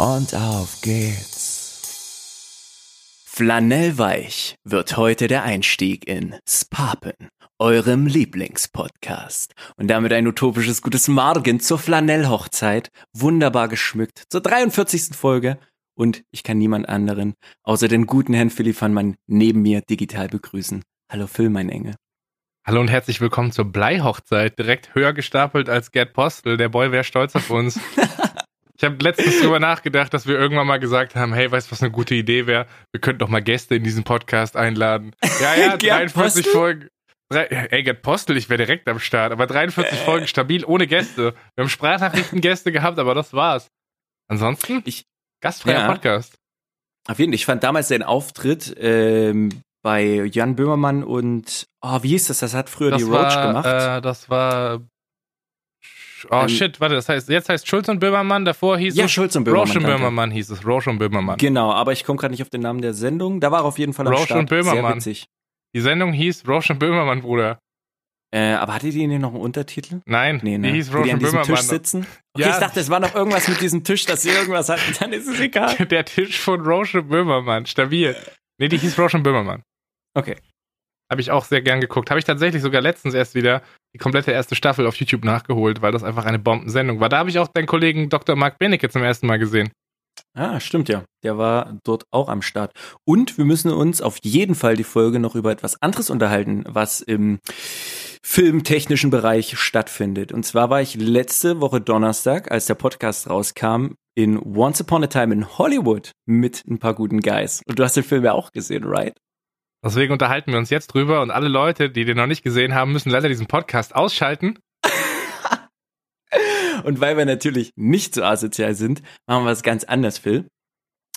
und auf geht's. Flanellweich wird heute der Einstieg in Spapen, eurem Lieblingspodcast. Und damit ein utopisches gutes Morgen zur Flanellhochzeit, wunderbar geschmückt, zur 43. Folge. Und ich kann niemand anderen außer den guten Herrn Philipp van Mann neben mir digital begrüßen. Hallo Phil, mein Engel. Hallo und herzlich willkommen zur Bleihochzeit. Direkt höher gestapelt als Gerd Postel. Der Boy wäre stolz auf uns. Ich habe letztens drüber nachgedacht, dass wir irgendwann mal gesagt haben, hey, weißt du, was eine gute Idee wäre? Wir könnten doch mal Gäste in diesen Podcast einladen. Ja, ja, 43 Folgen. Drei, ey, Gerd Postel, ich wäre direkt am Start. Aber 43 äh. Folgen stabil, ohne Gäste. Wir haben Sprachnachrichten Gäste gehabt, aber das war's. Ansonsten, ich, gastfreier ja. Podcast. Auf jeden Fall. Ich fand damals den Auftritt ähm, bei Jan Böhmermann und, oh, wie hieß das? Das hat früher das die Roach war, gemacht. Äh, das war Oh ähm, shit, warte, das heißt, jetzt heißt Schulz und Böhmermann, davor hieß ja, es Schulz und Böhmermann. Roche und Böhmermann hieß es, Roche und Böhmermann. Genau, aber ich komme gerade nicht auf den Namen der Sendung. Da war auf jeden Fall am Roche Start. und Böhmermann. Sehr witzig. Die Sendung hieß Roche und Böhmermann, Bruder. Äh, aber hatte die noch einen Untertitel? Nein, nee, ne? die hieß Roche und Böhmermann. Tisch sitzen? Okay, ja. ich dachte, es war noch irgendwas mit diesem Tisch, dass sie irgendwas hatten, dann ist es egal. Der Tisch von Roche und Böhmermann, stabil. Nee, die hieß Roche und Böhmermann. Okay. Habe ich auch sehr gern geguckt. Habe ich tatsächlich sogar letztens erst wieder die komplette erste Staffel auf YouTube nachgeholt, weil das einfach eine Bombensendung war. Da habe ich auch deinen Kollegen Dr. Mark Benecke zum ersten Mal gesehen. Ah, stimmt ja. Der war dort auch am Start. Und wir müssen uns auf jeden Fall die Folge noch über etwas anderes unterhalten, was im filmtechnischen Bereich stattfindet. Und zwar war ich letzte Woche Donnerstag, als der Podcast rauskam, in Once Upon a Time in Hollywood mit ein paar guten Guys. Und du hast den Film ja auch gesehen, right? Deswegen unterhalten wir uns jetzt drüber und alle Leute, die den noch nicht gesehen haben, müssen leider diesen Podcast ausschalten. und weil wir natürlich nicht so asozial sind, machen wir es ganz anders, Phil.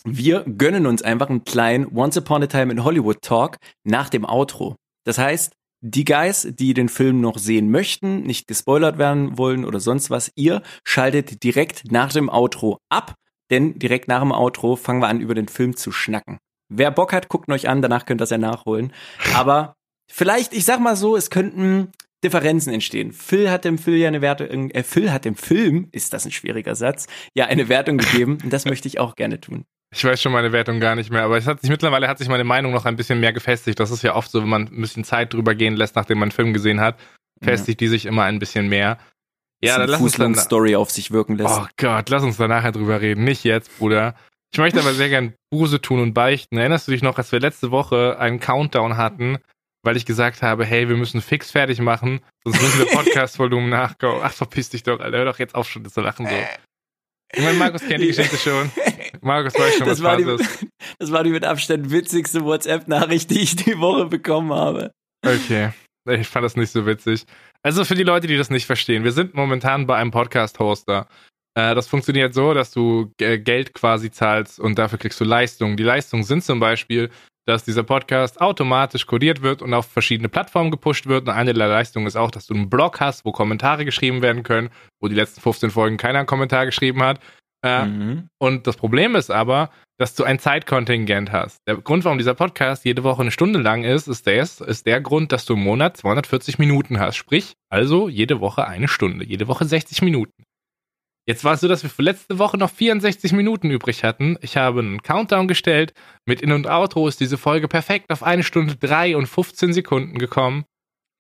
Wir gönnen uns einfach einen kleinen Once Upon a Time in Hollywood Talk nach dem Outro. Das heißt, die Guys, die den Film noch sehen möchten, nicht gespoilert werden wollen oder sonst was, ihr schaltet direkt nach dem Outro ab, denn direkt nach dem Outro fangen wir an, über den Film zu schnacken. Wer Bock hat, guckt euch an, danach könnt ihr das ja nachholen. Aber vielleicht, ich sag mal so, es könnten Differenzen entstehen. Phil hat dem Phil ja eine Wertung, äh, Phil hat dem Film, ist das ein schwieriger Satz, ja eine Wertung gegeben und das möchte ich auch gerne tun. Ich weiß schon meine Wertung gar nicht mehr, aber es hat sich mittlerweile hat sich meine Meinung noch ein bisschen mehr gefestigt. Das ist ja oft so, wenn man ein bisschen Zeit drüber gehen lässt, nachdem man einen Film gesehen hat, festigt ja. die sich immer ein bisschen mehr. Ja, dann lass uns dann Story auf sich wirken lässt. Oh Gott, lass uns da nachher drüber reden, nicht jetzt, Bruder. Ich möchte aber sehr gern Buße tun und beichten. Erinnerst du dich noch, als wir letzte Woche einen Countdown hatten, weil ich gesagt habe, hey, wir müssen fix fertig machen, sonst müssen wir Podcast-Volumen nachkommen. Ach, verpiss dich doch, Alter. Hör doch jetzt auf schon zu lachen so. Ich meine, Markus kennt die Geschichte schon. Markus weiß schon, das was war die, ist. Das war die mit Abstand witzigste WhatsApp-Nachricht, die ich die Woche bekommen habe. Okay. Ich fand das nicht so witzig. Also für die Leute, die das nicht verstehen, wir sind momentan bei einem Podcast-Hoster. Äh, das funktioniert so, dass du Geld quasi zahlst und dafür kriegst du Leistungen. Die Leistungen sind zum Beispiel, dass dieser Podcast automatisch codiert wird und auf verschiedene Plattformen gepusht wird. Und eine der Leistungen ist auch, dass du einen Blog hast, wo Kommentare geschrieben werden können, wo die letzten 15 Folgen keiner einen Kommentar geschrieben hat. Äh, mhm. Und das Problem ist aber, dass du ein Zeitkontingent hast. Der Grund, warum dieser Podcast jede Woche eine Stunde lang ist, ist der, ist der Grund, dass du im Monat 240 Minuten hast. Sprich, also jede Woche eine Stunde, jede Woche 60 Minuten. Jetzt war es so, dass wir für letzte Woche noch 64 Minuten übrig hatten. Ich habe einen Countdown gestellt. Mit In- und Outro ist diese Folge perfekt auf eine Stunde drei und 15 Sekunden gekommen.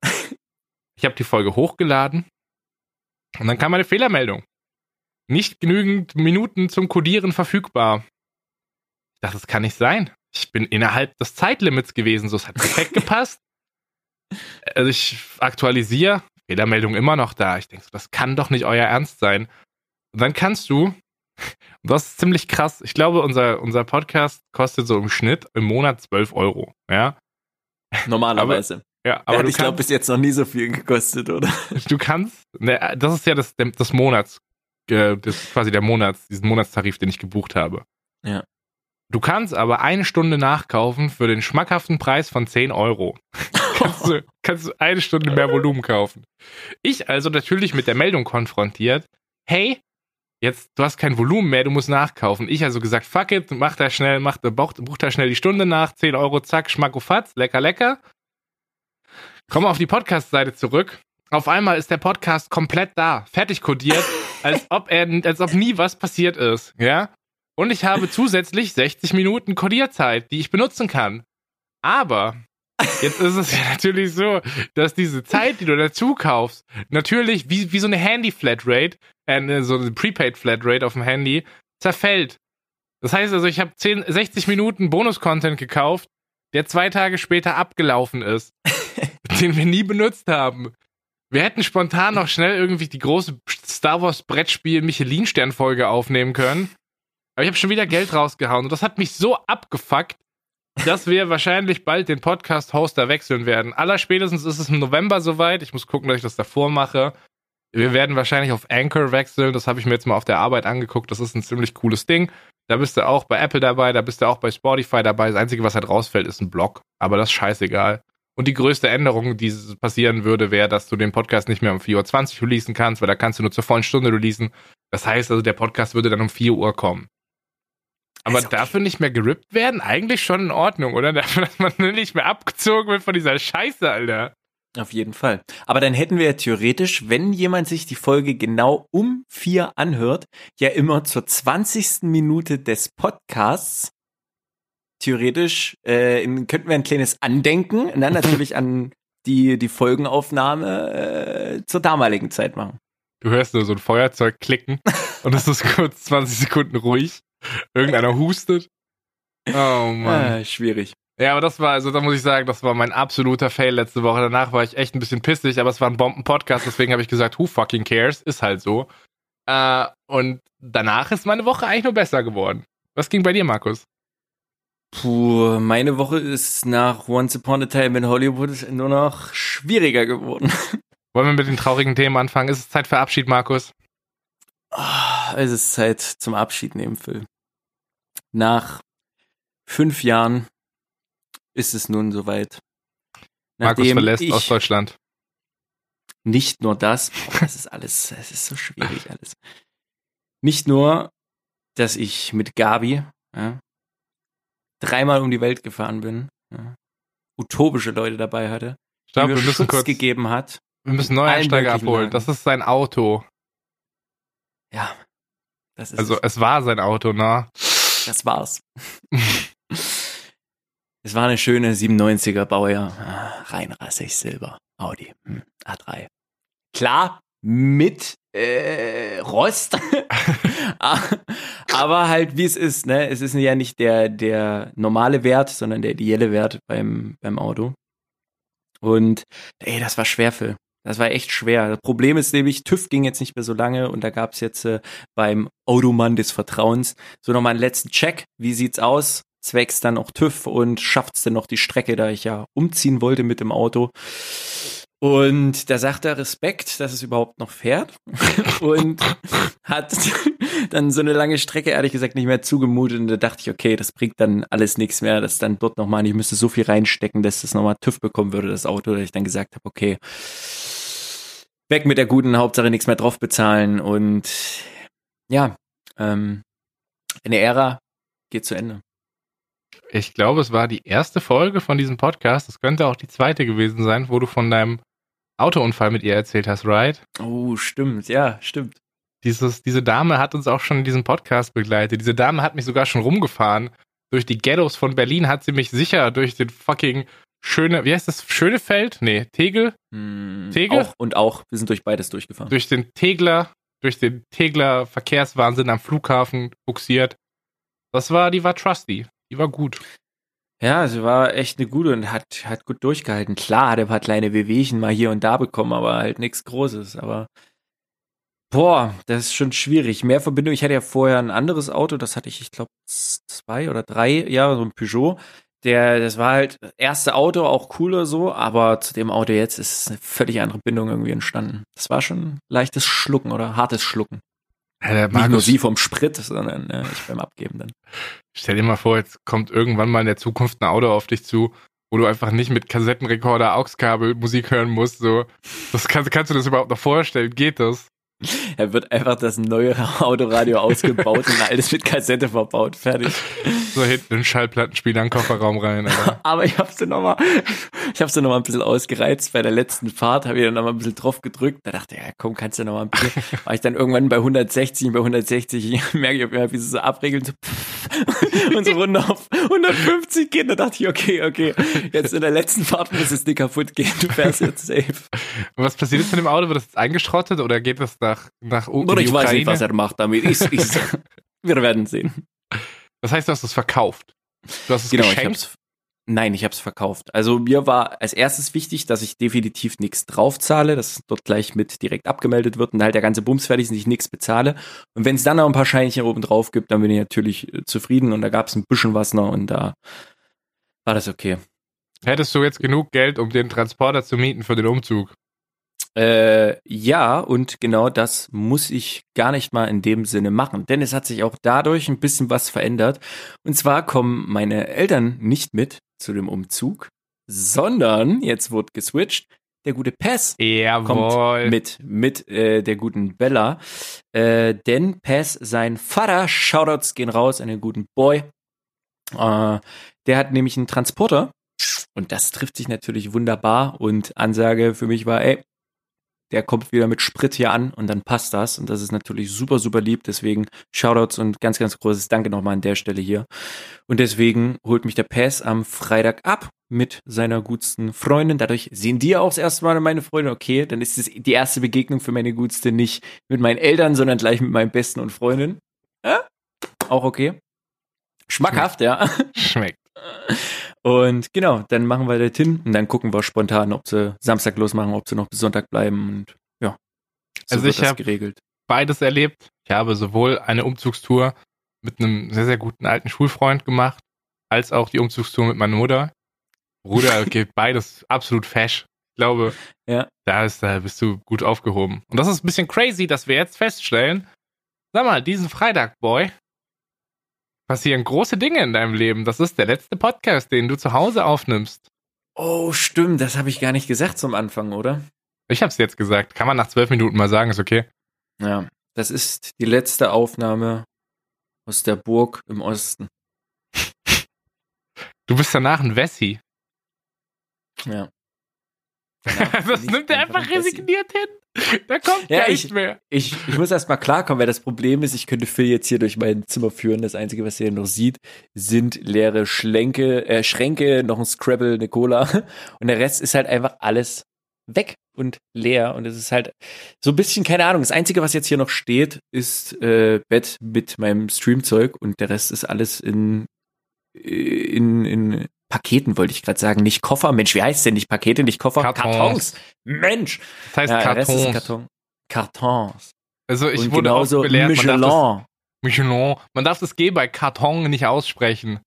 Ich habe die Folge hochgeladen. Und dann kam eine Fehlermeldung. Nicht genügend Minuten zum Codieren verfügbar. Ich dachte, das kann nicht sein. Ich bin innerhalb des Zeitlimits gewesen. So, es hat perfekt gepasst. Also ich aktualisiere. Fehlermeldung immer noch da. Ich denke, das kann doch nicht euer Ernst sein. Und dann kannst du, das ist ziemlich krass, ich glaube, unser, unser Podcast kostet so im Schnitt im Monat 12 Euro, ja. Normalerweise. Aber, ja, aber hat, ich glaube, bis jetzt noch nie so viel gekostet, oder? Du kannst, ne, das ist ja das, das Monats, äh, das ist quasi der Monats, diesen Monatstarif, den ich gebucht habe. Ja. Du kannst aber eine Stunde nachkaufen für den schmackhaften Preis von 10 Euro. kannst, du, kannst du eine Stunde mehr Volumen kaufen. Ich also natürlich mit der Meldung konfrontiert, hey, jetzt, du hast kein Volumen mehr, du musst nachkaufen. Ich also gesagt, fuck it, mach da schnell, mach, buch, buch da schnell die Stunde nach, 10 Euro, zack, schmackofatz, lecker, lecker. Komm auf die Podcast-Seite zurück. Auf einmal ist der Podcast komplett da, fertig kodiert, als ob er, als ob nie was passiert ist, ja? Und ich habe zusätzlich 60 Minuten Kodierzeit, die ich benutzen kann. Aber jetzt ist es ja natürlich so, dass diese Zeit, die du dazu kaufst, natürlich wie, wie so eine Handy-Flatrate, äh, so eine Prepaid-Flatrate auf dem Handy, zerfällt. Das heißt also, ich habe 60 Minuten Bonus-Content gekauft, der zwei Tage später abgelaufen ist, den wir nie benutzt haben. Wir hätten spontan noch schnell irgendwie die große Star Wars Brettspiel Michelin-Stern-Folge aufnehmen können. Aber ich habe schon wieder Geld rausgehauen und das hat mich so abgefuckt, dass wir wahrscheinlich bald den Podcast-Hoster wechseln werden. Allerspätestens ist es im November soweit. Ich muss gucken, dass ich das davor mache. Wir werden wahrscheinlich auf Anchor wechseln. Das habe ich mir jetzt mal auf der Arbeit angeguckt. Das ist ein ziemlich cooles Ding. Da bist du auch bei Apple dabei, da bist du auch bei Spotify dabei. Das Einzige, was halt rausfällt, ist ein Blog. Aber das ist scheißegal. Und die größte Änderung, die passieren würde, wäre, dass du den Podcast nicht mehr um 4.20 Uhr releasen kannst, weil da kannst du nur zur vollen Stunde releasen. Das heißt also, der Podcast würde dann um 4 Uhr kommen. Aber okay. dafür nicht mehr gerippt werden, eigentlich schon in Ordnung, oder? Dafür, dass man nicht mehr abgezogen wird von dieser Scheiße, Alter. Auf jeden Fall. Aber dann hätten wir ja theoretisch, wenn jemand sich die Folge genau um vier anhört, ja immer zur 20. Minute des Podcasts theoretisch äh, könnten wir ein kleines Andenken, und dann natürlich an die, die Folgenaufnahme äh, zur damaligen Zeit machen. Du hörst nur so ein Feuerzeug klicken und es ist kurz 20 Sekunden ruhig. Irgendeiner hustet. Oh Mann. Ah, schwierig. Ja, aber das war, also da muss ich sagen, das war mein absoluter Fail letzte Woche. Danach war ich echt ein bisschen pissig, aber es war ein Bomben-Podcast, deswegen habe ich gesagt, who fucking cares? Ist halt so. Äh, und danach ist meine Woche eigentlich nur besser geworden. Was ging bei dir, Markus? Puh, meine Woche ist nach Once Upon a Time in Hollywood nur noch schwieriger geworden. Wollen wir mit den traurigen Themen anfangen? Ist es Zeit für Abschied, Markus? Oh, es ist Zeit zum Abschied nehmen, Phil. Nach fünf Jahren ist es nun soweit. Markus verlässt Ostdeutschland. Nicht nur das, boah, das ist alles, es ist so schwierig alles. Nicht nur, dass ich mit Gabi, ja, dreimal um die Welt gefahren bin, ja, utopische Leute dabei hatte, Stopp, die mir Schutz kurz, gegeben hat. wir müssen Neueinsteiger abholen. Das ist sein Auto. Ja, das ist Also es war sein Auto, ne? das war's. es war eine schöne 97er Baujahr, ah, rein rassig Silber, Audi hm, A3. Klar, mit äh, Rost, aber halt wie es ist, ne? Es ist ja nicht der der normale Wert, sondern der ideelle Wert beim beim Auto. Und ey, das war schwer, Phil. Das war echt schwer. Das Problem ist nämlich, TÜV ging jetzt nicht mehr so lange und da gab's jetzt äh, beim Automann des Vertrauens so nochmal einen letzten Check. Wie sieht's aus? Zwecks dann auch TÜV und schafft's denn noch die Strecke, da ich ja umziehen wollte mit dem Auto. Und da sagt er Respekt, dass es überhaupt noch fährt und hat dann so eine lange Strecke ehrlich gesagt nicht mehr zugemutet und da dachte ich, okay, das bringt dann alles nichts mehr, dass dann dort nochmal, ich müsste so viel reinstecken, dass das nochmal TÜV bekommen würde, das Auto, dass ich dann gesagt habe, okay, weg mit der guten Hauptsache nichts mehr drauf bezahlen und ja, ähm, eine Ära geht zu Ende. Ich glaube, es war die erste Folge von diesem Podcast. Es könnte auch die zweite gewesen sein, wo du von deinem Autounfall mit ihr erzählt hast, right? Oh, stimmt, ja, stimmt. Dieses, diese Dame hat uns auch schon in diesem Podcast begleitet. Diese Dame hat mich sogar schon rumgefahren. Durch die Ghettos von Berlin hat sie mich sicher durch den fucking schöne, wie heißt das? Schönefeld? Nee, Tegel? Hm, Tegel? Auch und auch, wir sind durch beides durchgefahren. Durch den Tegler, durch den Tegler Verkehrswahnsinn am Flughafen buxiert. Das war, die war trusty. Die war gut. Ja, sie war echt eine gute und hat, hat gut durchgehalten. Klar, hat ein paar kleine Wehwehchen mal hier und da bekommen, aber halt nichts Großes. Aber boah, das ist schon schwierig. Mehr Verbindung. Ich hatte ja vorher ein anderes Auto, das hatte ich, ich glaube, zwei oder drei Jahre, so ein Peugeot. Der, das war halt erste Auto, auch cooler so, aber zu dem Auto jetzt ist eine völlig andere Bindung irgendwie entstanden. Das war schon leichtes Schlucken oder hartes Schlucken. Ja, Nicht nur sie vom Sprit, sondern äh, ich beim Abgeben dann. Stell dir mal vor, jetzt kommt irgendwann mal in der Zukunft ein Auto auf dich zu, wo du einfach nicht mit Kassettenrekorder, AUX-Kabel Musik hören musst. So, das kannst, kannst du das überhaupt noch vorstellen? Geht das? Er wird einfach das neue Autoradio ausgebaut und alles mit Kassette verbaut. Fertig. So hinten ein Schallplattenspieler in den Kofferraum rein. Alter. Aber ich hab's dann nochmal, ich hab's dann nochmal ein bisschen ausgereizt. Bei der letzten Fahrt habe ich dann nochmal ein bisschen drauf gedrückt. Da dachte ich, ja komm, kannst du nochmal ein bisschen. War ich dann irgendwann bei 160, bei 160 merke ich auf einmal, wie sie so abregeln, so und so runter auf 150 gehen. Da dachte ich, okay, okay, jetzt in der letzten Fahrt muss es nicht kaputt gehen. Du fährst jetzt safe. Und was passiert jetzt mit dem Auto? Wird das jetzt eingeschrottet oder geht das nach, nach Oder in die ich weiß nicht, Ukraine? was er macht damit. Ich, ich, wir werden sehen. Das heißt, du hast es verkauft. Du hast es Genau, ich geschenkt. hab's. Nein, ich habe es verkauft. Also mir war als erstes wichtig, dass ich definitiv nichts draufzahle, dass dort gleich mit direkt abgemeldet wird und halt der ganze Bums fertig ist und ich nichts bezahle. Und wenn es dann noch ein paar Scheinchen oben drauf gibt, dann bin ich natürlich äh, zufrieden und da gab es ein bisschen was noch und da war das okay. Hättest du jetzt genug Geld, um den Transporter zu mieten für den Umzug? Äh, ja, und genau das muss ich gar nicht mal in dem Sinne machen, denn es hat sich auch dadurch ein bisschen was verändert. Und zwar kommen meine Eltern nicht mit zu dem Umzug, sondern jetzt wird geswitcht. Der gute Pass Jawohl. kommt mit mit äh, der guten Bella, äh, denn Pass sein Vater, Shoutouts gehen raus an den guten Boy. Äh, der hat nämlich einen Transporter und das trifft sich natürlich wunderbar und Ansage für mich war, ey, der kommt wieder mit Sprit hier an und dann passt das. Und das ist natürlich super, super lieb. Deswegen Shoutouts und ganz, ganz großes Danke nochmal an der Stelle hier. Und deswegen holt mich der Pass am Freitag ab mit seiner gutsten Freundin. Dadurch sehen die auch das erste Mal meine Freunde. Okay, dann ist es die erste Begegnung für meine Gutste nicht mit meinen Eltern, sondern gleich mit meinem Besten und Freundin. Ja? Auch okay. Schmackhaft, ja. Schmeckt. Und genau, dann machen wir das hin und dann gucken wir spontan, ob sie Samstag losmachen, ob sie noch bis Sonntag bleiben und ja. So Also ich das hab- geregelt. Beides erlebt. Ich habe sowohl eine Umzugstour mit einem sehr, sehr guten alten Schulfreund gemacht, als auch die Umzugstour mit meiner Mutter. Bruder, geht beides absolut fesch. Ich glaube, Ja. da, ist, da bist du gut aufgehoben. Und das ist ein bisschen crazy, dass wir jetzt feststellen, sag mal, diesen Freitag, Boy, passieren große Dinge in deinem Leben. Das ist der letzte Podcast, den du zu Hause aufnimmst. Oh, stimmt, das habe ich gar nicht gesagt zum Anfang, oder? Ich hab's jetzt gesagt. Kann man nach zwölf Minuten mal sagen, ist okay. Ja. Das ist die letzte Aufnahme aus der Burg im Osten. Du bist danach ein Wessi. Ja. das nimmt er einfach resigniert hin. Da kommt Ja, ich- nicht mehr. Ich, ich muss erst mal klarkommen, weil das Problem ist, ich könnte Phil jetzt hier durch mein Zimmer führen. Das Einzige, was er noch sieht, sind leere Schlenke, äh, Schränke, noch ein Scrabble, eine Cola. Und der Rest ist halt einfach alles weg und leer. Und es ist halt so ein bisschen, keine Ahnung. Das Einzige, was jetzt hier noch steht, ist äh, Bett mit meinem Streamzeug und der Rest ist alles in, in, in Paketen, wollte ich gerade sagen. Nicht Koffer. Mensch, wie heißt denn nicht Pakete, nicht Koffer? Kartons. Mensch. Das heißt Ja, Kartons. Karton. Kartons. Also ich und wurde auch genauso belehrt, man darf, Michelin. das, Michelin, man darf das G bei Karton nicht aussprechen.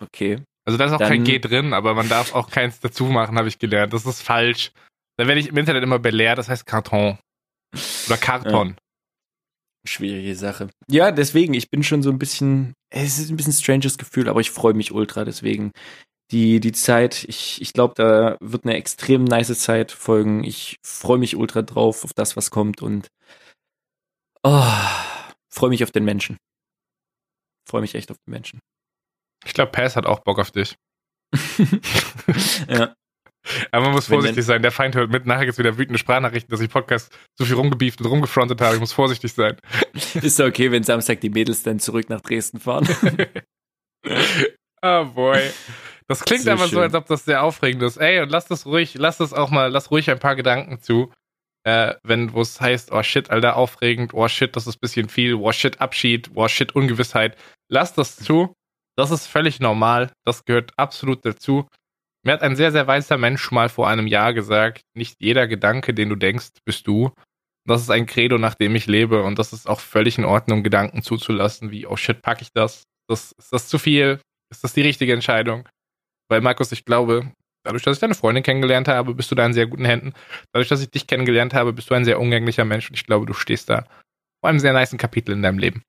Okay. Also da ist auch Dann- kein G drin, aber man darf auch keins dazu machen, habe ich gelernt. Das ist falsch. Da werde ich im Internet immer belehrt, das heißt Karton. Oder Karton. Schwierige Sache. Ja, deswegen, ich bin schon so ein bisschen, es ist ein bisschen stranges Gefühl, aber ich freue mich ultra, deswegen. Die, die Zeit, ich, ich glaube, da wird eine extrem nice Zeit folgen. Ich freue mich ultra drauf, auf das, was kommt und oh, freue mich auf den Menschen. Freue mich echt auf den Menschen. Ich glaube, Pass hat auch Bock auf dich. ja. Aber man muss vorsichtig sein. Der Feind hört mit. Nachher gibt's wieder wütende Sprachnachrichten, dass ich Podcast so viel rumgebieft und rumgefrontet habe. Ich muss vorsichtig sein. Ist okay, wenn Samstag die Mädels dann zurück nach Dresden fahren. Oh boy. Das klingt So aber so, als ob das sehr aufregend ist. Ey, und lass das ruhig, lass das auch mal, lass ruhig ein paar Gedanken zu. Äh, wenn, wo es heißt, oh shit, Alter, aufregend, oh shit, das ist ein bisschen viel, oh shit, Abschied, oh shit, Ungewissheit. Lass das zu. Das ist völlig normal. Das gehört absolut dazu. Mir hat ein sehr, sehr weißer Mensch mal vor einem Jahr gesagt, nicht jeder Gedanke, den du denkst, bist du. Das ist ein Credo, nach dem ich lebe. Und das ist auch völlig in Ordnung, Gedanken zuzulassen, wie, oh shit, pack ich das? das ist das zu viel? Ist das die richtige Entscheidung? Weil, Markus, ich glaube, dadurch, dass ich deine Freundin kennengelernt habe, bist du da in sehr guten Händen. Dadurch, dass ich dich kennengelernt habe, bist du ein sehr umgänglicher Mensch und ich glaube, du stehst da vor allem sehr nice Kapitel in deinem Leben.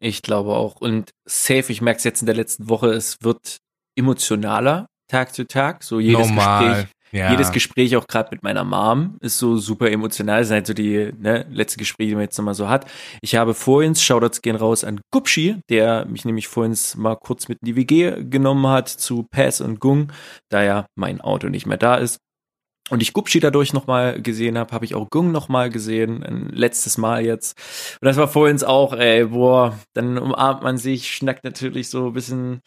Ich glaube auch. Und safe, ich merke es jetzt in der letzten Woche, es wird emotionaler Tag zu Tag. So jedes Normal. Gespräch, Ja. jedes Gespräch auch gerade mit meiner Mom ist so super emotional. Das sind halt so die ne, letzte Gespräche, die man jetzt nochmal so hat. Ich habe vorhin, Shoutouts gehen raus an Gupschi, der mich nämlich vorhin mal kurz mit in die WG genommen hat zu Pass und Gung, da ja mein Auto nicht mehr da ist. Und ich Gupschi dadurch nochmal gesehen habe, habe ich auch Gung nochmal gesehen, ein letztes Mal jetzt. Und das war vorhin auch, ey, boah, dann umarmt man sich, schnackt natürlich so ein bisschen.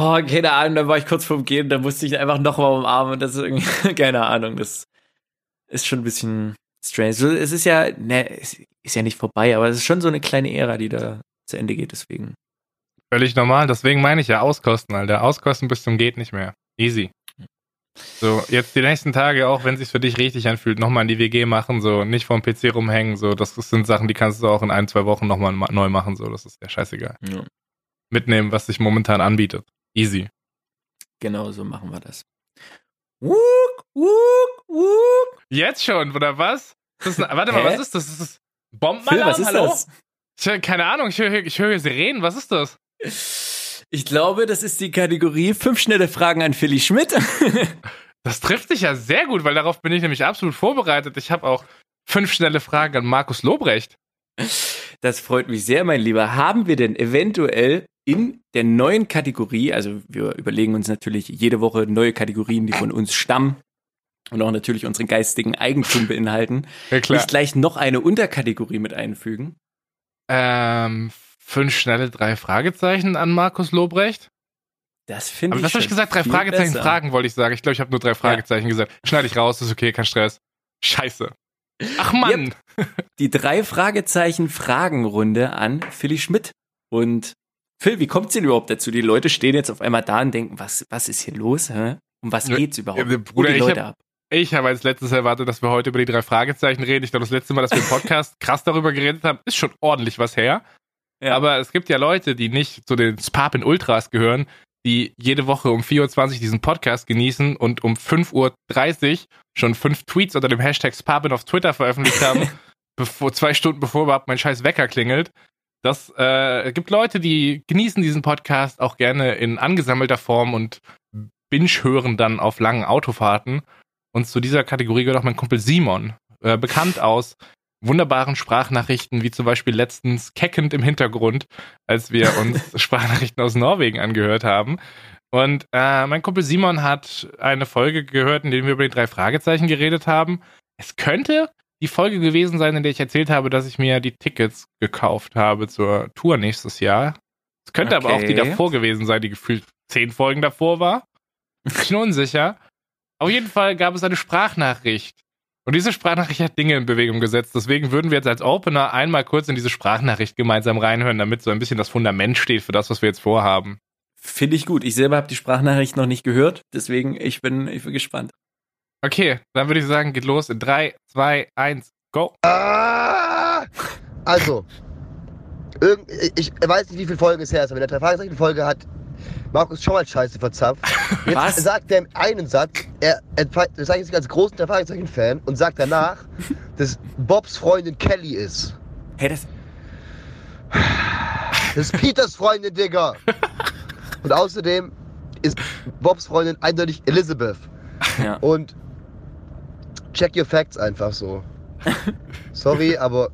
Oh, keine Ahnung, dann war ich kurz vorm Gehen, da musste ich einfach nochmal umarmen und das ist irgendwie, keine Ahnung, das ist schon ein bisschen strange. Es ist ja, ne, ist ja nicht vorbei, aber es ist schon so eine kleine Ära, die da zu Ende geht, deswegen. Völlig normal. Deswegen meine ich ja auskosten, Alter. Auskosten bis zum geht nicht mehr. Easy. So, jetzt die nächsten Tage, auch wenn es sich für dich richtig anfühlt, nochmal in die WG machen, so nicht vorm PC rumhängen, so, das sind Sachen, die kannst du auch in ein, zwei Wochen nochmal neu machen, so, das ist ja scheißegal. Ja. Mitnehmen, was sich momentan anbietet. Easy. Genau so machen wir das. Wuk, wuk, wuk. Jetzt schon, oder was? Das ist, warte mal, Hä? was ist das? Das ist Phil, Bombenalarm? was ist Hallo? das? Ich höre, keine Ahnung, ich höre, ich höre Sirenen, was ist das? Ich glaube, das ist die Kategorie fünf schnelle Fragen an Philly Schmidt. Das trifft sich ja sehr gut, weil darauf bin ich nämlich absolut vorbereitet. Ich habe auch fünf schnelle Fragen an Markus Lobrecht. Das freut mich sehr, mein Lieber. Haben wir denn eventuell in der neuen Kategorie, also wir überlegen uns natürlich jede Woche neue Kategorien, die von uns stammen und auch natürlich unseren geistigen Eigentum beinhalten, Ja, klar. nicht gleich noch eine Unterkategorie mit einfügen? Ähm, fünf schnelle drei Fragezeichen an Markus Lobrecht. Das finde ich was habe ich gesagt? Drei Fragezeichen besser. Fragen wollte ich sagen. Ich glaube, ich habe nur drei Fragezeichen gesagt. Schneide ich raus, ist okay, kein Stress. Scheiße. Ach Mann. Die drei Fragezeichen Fragenrunde an Philly Schmidt. Und Phil, wie kommt's denn überhaupt dazu? Die Leute stehen jetzt auf einmal da und denken, was, was ist hier los? Hä? Um was geht's überhaupt? Bruder, die ich Leute hab- ab. Ich habe als letztes erwartet, dass wir heute über die drei Fragezeichen reden. Ich glaube, das letzte Mal, dass wir im Podcast krass darüber geredet haben, ist schon ordentlich was her. Ja. Aber es gibt ja Leute, die nicht zu den Sparpin Ultras gehören, die jede Woche um 4.20 Uhr diesen Podcast genießen und um 5.30 Uhr schon fünf Tweets unter dem Hashtag Sparpin auf Twitter veröffentlicht haben, bevor, zwei Stunden bevor überhaupt mein scheiß Wecker klingelt. Das äh, gibt Leute, die genießen diesen Podcast auch gerne in angesammelter Form und binge hören dann auf langen Autofahrten. Und zu dieser Kategorie gehört auch mein Kumpel Simon, äh, bekannt aus wunderbaren Sprachnachrichten, wie zum Beispiel letztens keckend im Hintergrund, als wir uns Sprachnachrichten aus Norwegen angehört haben. Und äh, mein Kumpel Simon hat eine Folge gehört, in der wir über die drei Fragezeichen geredet haben. Es könnte die Folge gewesen sein, in der ich erzählt habe, dass ich mir die Tickets gekauft habe zur Tour nächstes Jahr. Es könnte aber auch die Okay. davor gewesen sein, die gefühlt zehn Folgen davor war. Ich bin unsicher. Auf jeden Fall gab es eine Sprachnachricht. Und diese Sprachnachricht hat Dinge in Bewegung gesetzt. Deswegen würden wir jetzt als Opener einmal kurz in diese Sprachnachricht gemeinsam reinhören, damit so ein bisschen das Fundament steht für das, was wir jetzt vorhaben. Finde ich gut. Ich selber habe die Sprachnachricht noch nicht gehört, deswegen ich bin, ich bin gespannt. Okay, dann würde ich sagen, geht los in 3, 2, 1, go. Ah! Also, irgend, ich weiß nicht, wie viele Folgen es her ist, aber in der Drei-Fragezeichen-Folge hat Markus schon mal Scheiße verzapft. Jetzt Was? sagt er im einen Satz, er, er das sage ich jetzt als großen Drei-Fragezeichen-Fan und sagt danach, dass Bobs Freundin Kelly ist. Hey, das, Das ist Peters Freundin, Digga. Und außerdem ist Bobs Freundin eindeutig Elizabeth. ja. Und check your facts einfach so. Sorry, aber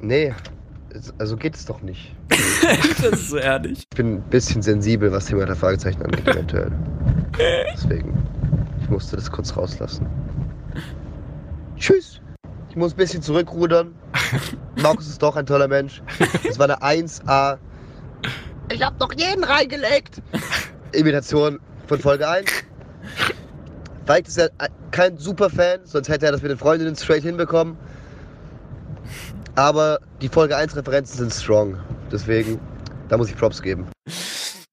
nee, also geht es doch nicht. das ist so ehrlich. Ich bin ein bisschen sensibel, was Thema der Fragezeichen angeht, eventuell. Deswegen, ich musste das kurz rauslassen. Tschüss. Ich muss ein bisschen zurückrudern. Markus ist doch ein toller Mensch. Das war eine 1A. Ich hab noch jeden reingelegt. Imitation von Folge 1. Vielleicht ist er kein Superfan, sonst hätte er das mit den Freundinnen straight hinbekommen. Aber die Folge 1 Referenzen sind strong. Deswegen, da muss ich Props geben.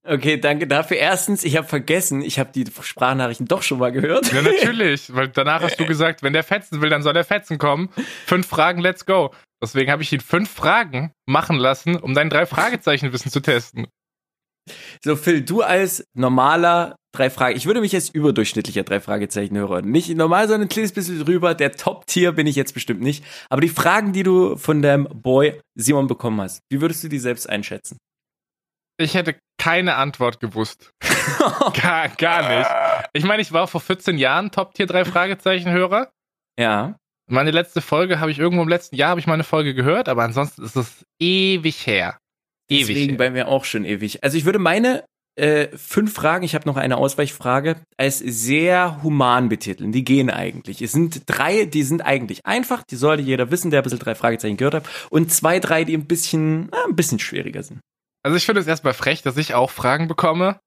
Okay, danke dafür. Erstens, ich habe vergessen, ich habe die Sprachnachrichten doch schon mal gehört. Ja, natürlich, weil danach hast du gesagt, wenn der fetzen will, dann soll der fetzen kommen. Fünf Fragen, let's go. Deswegen habe ich ihn fünf Fragen machen lassen, um dein drei Fragezeichen-Wissen zu testen. So, Phil, du als normaler drei Frage, ich würde mich als überdurchschnittlicher drei Fragezeichen hören. Nicht normal, sondern ein kleines bisschen drüber. Der Top-Tier bin ich jetzt bestimmt nicht. Aber die Fragen, die du von deinem Boy Simon bekommen hast, wie würdest du die selbst einschätzen? Ich hätte keine Antwort gewusst. gar, gar nicht. Ich meine, ich war vor 14 Jahren Top-Tier drei Fragezeichen-Hörer. Ja. Meine letzte Folge habe ich irgendwo im letzten Jahr habe ich meine Folge gehört, aber ansonsten ist es ewig her. Ewig. Deswegen bei mir auch schon ewig. Also ich würde meine äh, fünf Fragen, ich habe noch eine Ausweichfrage, als sehr human betiteln. Die gehen eigentlich. Es sind drei, die sind eigentlich einfach, die sollte jeder wissen, der ein bisschen drei Fragezeichen gehört hat. Und zwei, drei, die ein bisschen, äh, ein bisschen schwieriger sind. Also ich finde es erstmal frech, dass ich auch Fragen bekomme.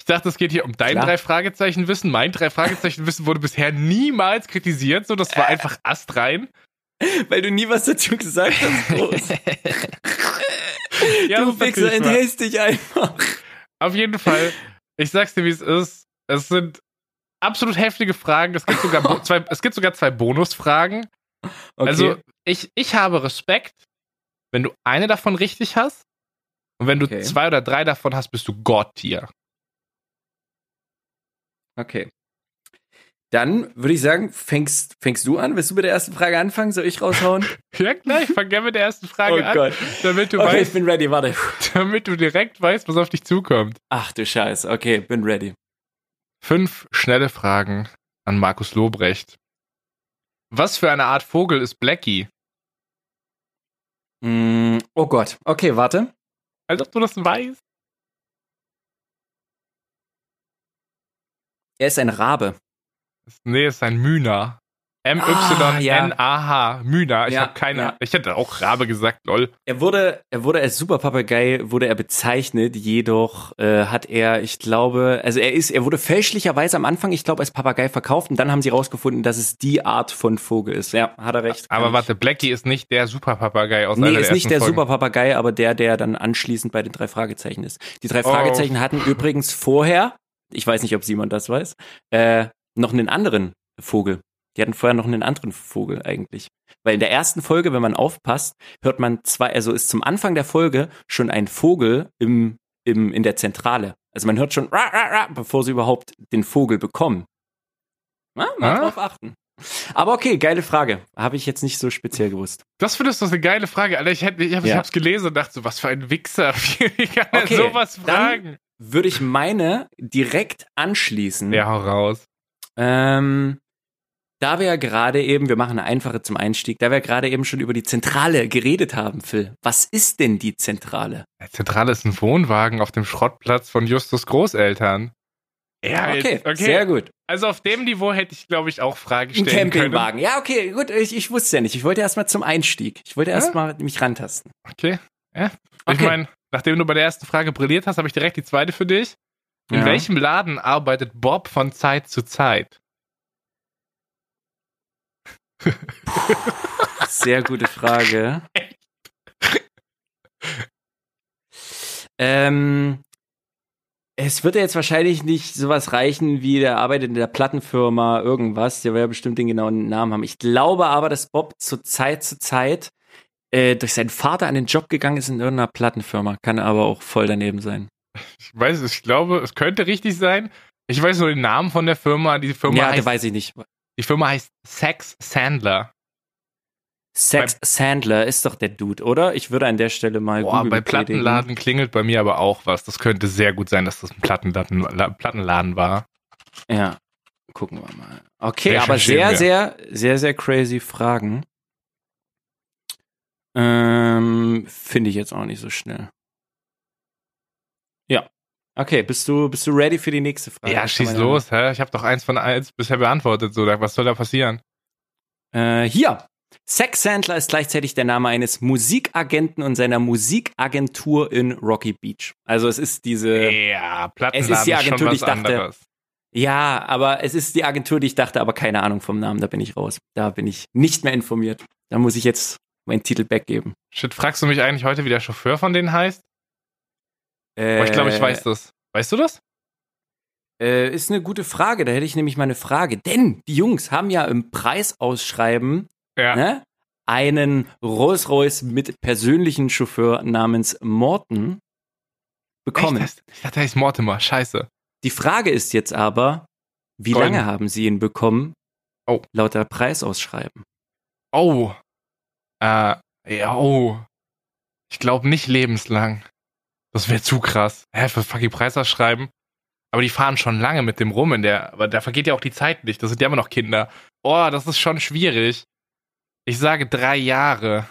Ich dachte, es geht hier um dein Klar. drei Fragezeichen Wissen. Mein drei Fragezeichen Wissen wurde bisher niemals kritisiert, so das war einfach astrein. Weil du nie was dazu gesagt hast, groß. Ja, du wahr. enthältst dich einfach. Auf jeden Fall, ich sag's dir, wie es ist. Es sind absolut heftige Fragen. Es gibt sogar, zwei, es gibt sogar zwei Bonusfragen. Okay. Also, ich, ich habe Respekt, wenn du eine davon richtig hast. Und wenn du Okay. zwei oder drei davon hast, bist du Gott-Tier. Okay. Dann würde ich sagen, fängst, fängst du an? Willst du mit der ersten Frage anfangen? Soll ich raushauen? Ja, klar, ich fange gerne mit der ersten Frage oh an, Gott. damit du, Okay, ich weißt, bin ready, warte. damit du direkt weißt, was auf dich zukommt. Ach du Scheiße, okay, bin ready. Fünf schnelle Fragen an Markus Lobrecht. Was für eine Art Vogel ist Blackie? Mm, oh Gott, okay, warte. Als ob du das weißt. Er ist ein Rabe. Nee, es ist ein Mühner. M-Y-N-A-H. Mühner. Ich Ja, habe keine ja. Ich hätte auch Rabe gesagt, lol. Er wurde, er wurde als Superpapagei wurde er bezeichnet, jedoch äh, hat er, ich glaube, also er ist, er wurde fälschlicherweise am Anfang, ich glaube, als Papagei verkauft und dann haben sie rausgefunden, dass es die Art von Vogel ist. Ja, hat er recht. Aber warte, Blackie ist nicht der Superpapagei aus Nee, einer ist der nicht der. Superpapagei, aber der, der dann anschließend bei den drei Fragezeichen ist. Die drei Oh. Fragezeichen hatten übrigens vorher, ich weiß nicht, ob Simon das weiß, äh, noch einen anderen Vogel. Die hatten vorher noch einen anderen Vogel eigentlich. Weil in der ersten Folge, wenn man aufpasst, hört man zwei, also ist zum Anfang der Folge schon ein Vogel im, im, in der Zentrale. Also man hört schon, ra, ra, ra, bevor sie überhaupt den Vogel bekommen. Na, mal Ah. drauf achten. Aber okay, geile Frage. Habe ich jetzt nicht so speziell gewusst. Das findest du eine geile Frage, Alter. Ich, hätte, ich, hab, ich Ja. hab's gelesen und dachte so, was für ein Wichser. Wie kann Okay, sowas fragen? Würde ich meine direkt anschließen. Ja, hau raus. Ähm, da wir ja gerade eben, wir machen eine einfache zum Einstieg, da wir gerade eben schon über die Zentrale geredet haben, Phil. Was ist denn die Zentrale? Der Zentrale ist ein Wohnwagen auf dem Schrottplatz von Justus Großeltern. Ja, Okay, jetzt- okay. sehr gut. Also auf dem Niveau hätte ich, glaube ich, auch Fragen Ein stellen können. Campingwagen. Ja, okay, gut. Ich, ich wusste ja nicht. Ich wollte erstmal zum Einstieg. Ich wollte Ja? erstmal mich rantasten. Okay. Ja. Ich Okay. meine, nachdem du bei der ersten Frage brilliert hast, habe ich direkt die zweite für dich. In Ja. welchem Laden arbeitet Bob von Zeit zu Zeit? Sehr gute Frage. ähm, es wird ja jetzt wahrscheinlich nicht sowas reichen wie der arbeitet in der Plattenfirma irgendwas. Der wird ja bestimmt den genauen Namen haben. Ich glaube aber, dass Bob zu Zeit zu Zeit äh, durch seinen Vater an den Job gegangen ist in irgendeiner Plattenfirma. Kann aber auch voll daneben sein. Ich weiß es, ich glaube, es könnte richtig sein. Ich weiß nur den Namen von der Firma. Die Firma, ja, der heißt, weiß ich nicht. die Firma heißt Sex Sandler. Sex Sandler ist doch der Dude, oder? Ich würde an der Stelle mal Boah, Google bei betätigen. Plattenladen klingelt bei mir aber auch was. Das könnte sehr gut sein, dass das ein Plattenladen, La- Plattenladen war. Ja, gucken wir mal. Okay, Recherchieren aber sehr, wir. sehr, sehr, sehr crazy Fragen. Ähm, finde ich jetzt auch nicht so schnell. Okay, bist du, bist du ready für die nächste Frage? ja, schieß los, hä? Ich habe doch eins von eins bisher beantwortet. So, was soll da passieren? Äh, hier. Sex Sandler ist gleichzeitig der Name eines Musikagenten und seiner Musikagentur in Rocky Beach. Also es ist diese. ja, Plattenladen es ist die Agentur, die ich dachte. anderes. Ja, aber es ist die Agentur, die ich dachte, aber keine Ahnung vom Namen, da bin ich raus. Da bin ich nicht mehr informiert. Da muss ich jetzt meinen Titel backgeben. Shit, fragst du mich eigentlich heute, wie der Chauffeur von denen heißt? Äh, Aber ich glaube, ich weiß das. Weißt du das? Äh, ist eine gute Frage, da hätte ich nämlich mal eine Frage. Denn die Jungs haben ja im Preisausschreiben Ja. ne, einen Rolls-Royce mit persönlichen Chauffeur namens Morton. bekommen. Echt? Ich dachte, er ist Mortimer. Scheiße. Die Frage ist jetzt aber, wie Golden. lange haben sie ihn bekommen? Oh. Laut der Preisausschreiben. Oh. Äh, ja, oh. Ich glaube nicht lebenslang. Das wäre zu krass. Hä, für fucking Preisausschreiben? Aber die fahren schon lange mit dem rum in der, aber da vergeht ja auch die Zeit nicht. Das sind ja immer noch Kinder. Oh, das ist schon schwierig. Ich sage drei Jahre.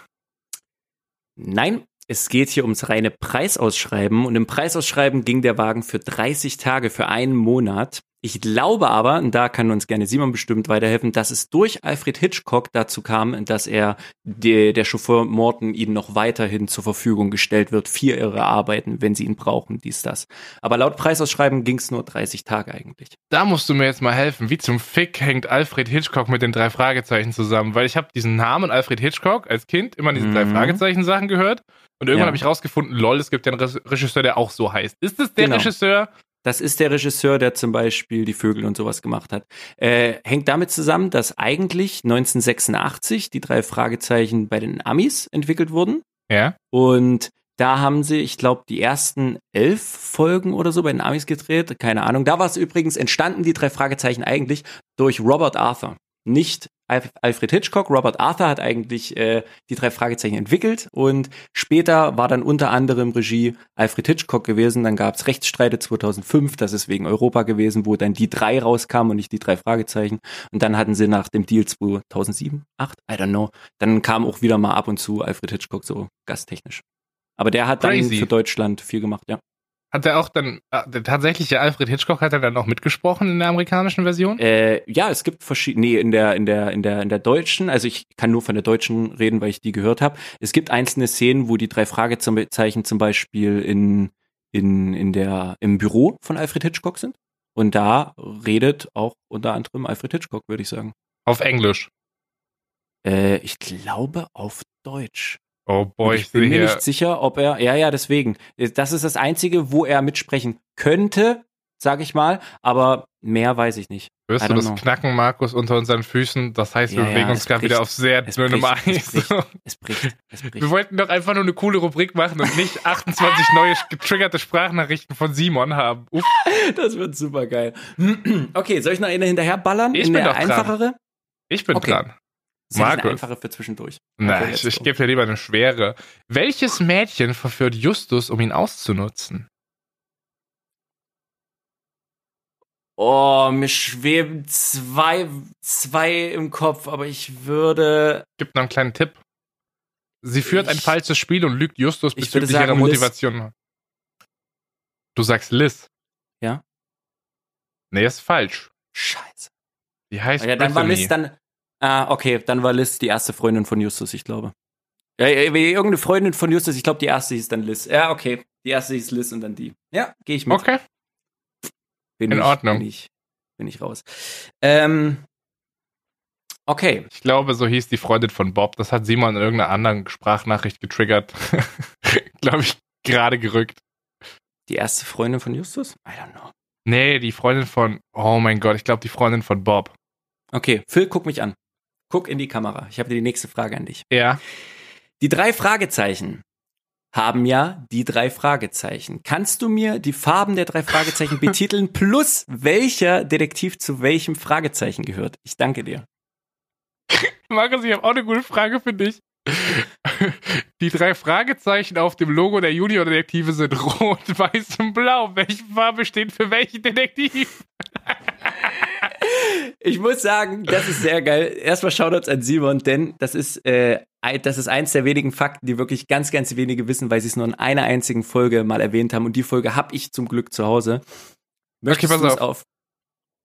Nein, es geht hier ums reine Preisausschreiben und im Preisausschreiben ging der Wagen für 30 Tage, für einen Monat. Ich glaube aber, und da kann uns gerne Simon bestimmt weiterhelfen, dass es durch Alfred Hitchcock dazu kam, dass er der, der Chauffeur Morton ihnen noch weiterhin zur Verfügung gestellt wird für ihre Arbeiten, wenn sie ihn brauchen, dies, das. Aber laut Preisausschreiben ging es nur 30 Tage eigentlich. Da musst du mir jetzt mal helfen. Wie zum Fick hängt Alfred Hitchcock mit den drei Fragezeichen zusammen? Weil ich habe diesen Namen Alfred Hitchcock als Kind immer diese drei Mhm. Fragezeichen Sachen gehört. Und irgendwann Ja. habe ich rausgefunden, lol, es gibt ja einen Re- Regisseur, der auch so heißt. Ist es der Genau. Regisseur? Das ist der Regisseur, der zum Beispiel die Vögel und sowas gemacht hat. Äh, hängt damit zusammen, dass eigentlich 1986 die drei Fragezeichen bei den Amis entwickelt wurden. Ja. Und da haben sie, ich glaube, die ersten elf Folgen oder so bei den Amis gedreht. Keine Ahnung. Da war es übrigens entstanden, die drei Fragezeichen eigentlich durch Robert Arthur. Nicht Alfred Hitchcock. Robert Arthur hat eigentlich äh, die drei Fragezeichen entwickelt und später war dann unter anderem Regie Alfred Hitchcock gewesen. Dann gab es Rechtsstreite 2005, das ist wegen Europa gewesen, wo dann die drei rauskamen und nicht die drei Fragezeichen. Und dann hatten sie nach dem Deal 2007, 8, I don't know, dann kam auch wieder mal ab und zu Alfred Hitchcock so gasttechnisch. Aber der hat dann Crazy. für Deutschland viel gemacht, ja. Hat er auch dann, äh, der tatsächliche Alfred Hitchcock hat er dann auch mitgesprochen in der amerikanischen Version? Äh, ja, es gibt verschiedene, nee, in der, in der, in der, in der deutschen, also ich kann nur von der deutschen reden, weil ich die gehört habe. Es gibt einzelne Szenen, wo die drei Fragezeichen zum Beispiel in, in, in der, im Büro von Alfred Hitchcock sind. Und da redet auch unter anderem Alfred Hitchcock, würde ich sagen. Auf Englisch. Äh, ich glaube auf Deutsch. Oh boy, Und ich ich bin mir nicht sicher, ob er, ja, ja, deswegen. Das ist das Einzige, wo er mitsprechen könnte, sage ich mal, aber mehr weiß ich nicht. Hörst du das know. Knacken, Markus, unter unseren Füßen? Das heißt, wir Ja, ja, bewegen uns es gerade wieder auf sehr dünnem bricht, es Eis. bricht. Es bricht, es bricht. Wir wollten doch einfach nur eine coole Rubrik machen und nicht 28 neue getriggerte Sprachnachrichten von Simon haben. Uff. Das wird super geil. Okay, soll ich noch eine hinterher ballern? Ich in bin der doch dran. einfachere? Ich bin Okay. dran. Das ist eine einfache für zwischendurch. Na, Okay, ich, ich gebe dir lieber eine schwere. Welches Mädchen verführt Justus, um ihn auszunutzen? Oh, mir schweben zwei, zwei im Kopf, aber ich würde. Gib noch einen kleinen Tipp. Sie führt ein Ich- falsches Spiel und lügt Justus bezüglich sagen, ihrer Liz. Motivation. Du sagst Liz. Ja. Nee, ist falsch. Scheiße. Die heißt Ja, dann war Brittany. Liz dann. Ah, okay, dann war Liz die erste Freundin von Justus, ich glaube. Ja, irgendeine Freundin von Justus, ich glaube, die erste hieß dann Liz. Ja, okay. Die erste hieß Liz und dann die. Ja, gehe ich mit. Okay. Bin in ich, Ordnung. Bin ich, bin ich raus. Ähm, okay. Ich glaube, so hieß die Freundin von Bob. Das hat Simon in irgendeiner anderen Sprachnachricht getriggert. glaube ich, gerade gerückt. Die erste Freundin von Justus? I don't know. Nee, die Freundin von, oh mein Gott, ich glaube, die Freundin von Bob. Okay, Phil, guck mich an. Guck in die Kamera. Ich habe die nächste Frage an dich. Ja. Die drei Fragezeichen haben ja die drei Fragezeichen. Kannst du mir die Farben der drei Fragezeichen betiteln plus welcher Detektiv zu welchem Fragezeichen gehört? Ich danke dir. Markus, ich habe auch eine gute Frage für dich. Die drei Fragezeichen auf dem Logo der Junior-Detektive sind rot, weiß und blau. Welche Farbe steht für welchen Detektiv? Ich muss sagen, das ist sehr geil. Erstmal Shoutouts an Simon, denn das ist, äh, das ist eins der wenigen Fakten, die wirklich ganz, ganz wenige wissen, weil sie es nur in einer einzigen Folge mal erwähnt haben. Und die Folge habe ich zum Glück zu Hause. Möchtest pass du es auf. auf?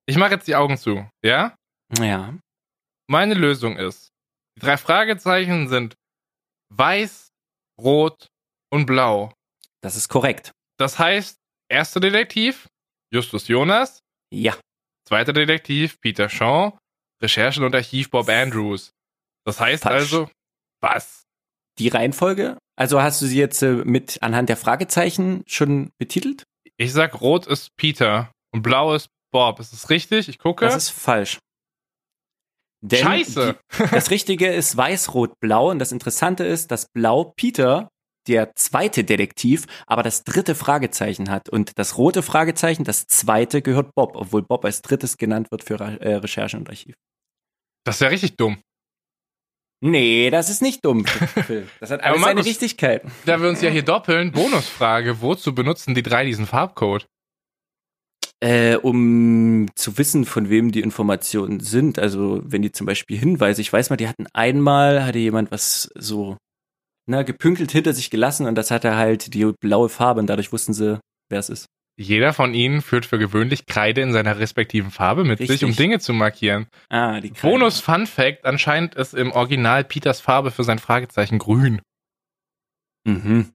Ich mache jetzt die Augen zu, ja? Ja. Meine Lösung ist, die drei Fragezeichen sind weiß, rot und blau. Das ist korrekt. Das heißt, erster Detektiv, Justus Jonas, Ja. Zweiter Detektiv, Peter Shaw, Recherchen und Archiv Bob Andrews. Das heißt Falsch. also, was? Die Reihenfolge? Also hast du sie jetzt äh, mit anhand der Fragezeichen schon betitelt? Ich sag, rot ist Peter und blau ist Bob. Ist das richtig? Ich gucke. Das ist falsch. Denn Scheiße. Die, das Richtige ist weiß, rot, blau. Und das Interessante ist, dass blau Peter der zweite Detektiv aber das dritte Fragezeichen hat. Und das rote Fragezeichen, das zweite, gehört Bob, obwohl Bob als drittes genannt wird für äh, Recherche und Archiv. Das ist ja richtig dumm. Nee, das ist nicht dumm. Das hat alles seine Richtigkeit. Da wir uns ja hier doppeln, Bonusfrage, wozu benutzen die drei diesen Farbcode? Äh, um zu wissen, von wem die Informationen sind. Also wenn die zum Beispiel Hinweise, ich weiß mal, die hatten einmal, hatte jemand was so na, gepünkelt hinter sich gelassen und das hatte halt die blaue Farbe und dadurch wussten sie, wer es ist. Jeder von ihnen führt für gewöhnlich Kreide in seiner respektiven Farbe mit sich, Richtig. um Dinge zu markieren. Ah, die Kreide. Bonus Fun Fact, anscheinend ist im Original Peters Farbe für sein Fragezeichen grün. Mhm.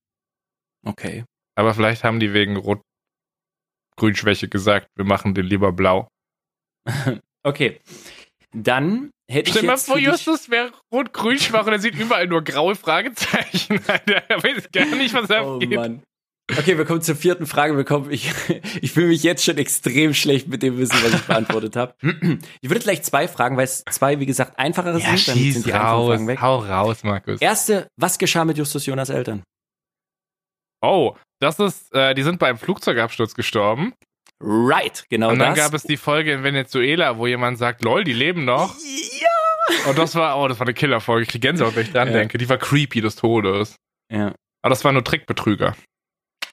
Okay. Aber vielleicht haben die wegen Rot-Grün-Schwäche gesagt, wir machen den lieber blau. Okay. Dann hätte Stell mal vor, Justus wäre rot-grün schwach und er sieht überall nur graue Fragezeichen. Alter, er weiß gar nicht, was Oh abgeht. Mann. Okay, wir kommen zur vierten Frage. Wir kommen, ich, ich fühle mich jetzt schon extrem schlecht mit dem Wissen, was ich beantwortet habe. Ich würde gleich zwei Fragen, weil es zwei, wie gesagt, einfachere ja, sind. Damit schieß sind die raus. Fragen weg. Hau raus, Markus. Erste, was geschah mit Justus Jonas Eltern? Oh, das ist, äh, die sind beim Flugzeugabsturz gestorben. Right, genau und dann das. gab es die Folge in Venezuela, wo jemand sagt, lol, die leben noch. ja. Und das war, oh, das war eine Killerfolge. Ich krieg Gänsehaut, wenn ich dran Ja. denke. Die war creepy des Todes. Ja, Aber das war nur Trickbetrüger.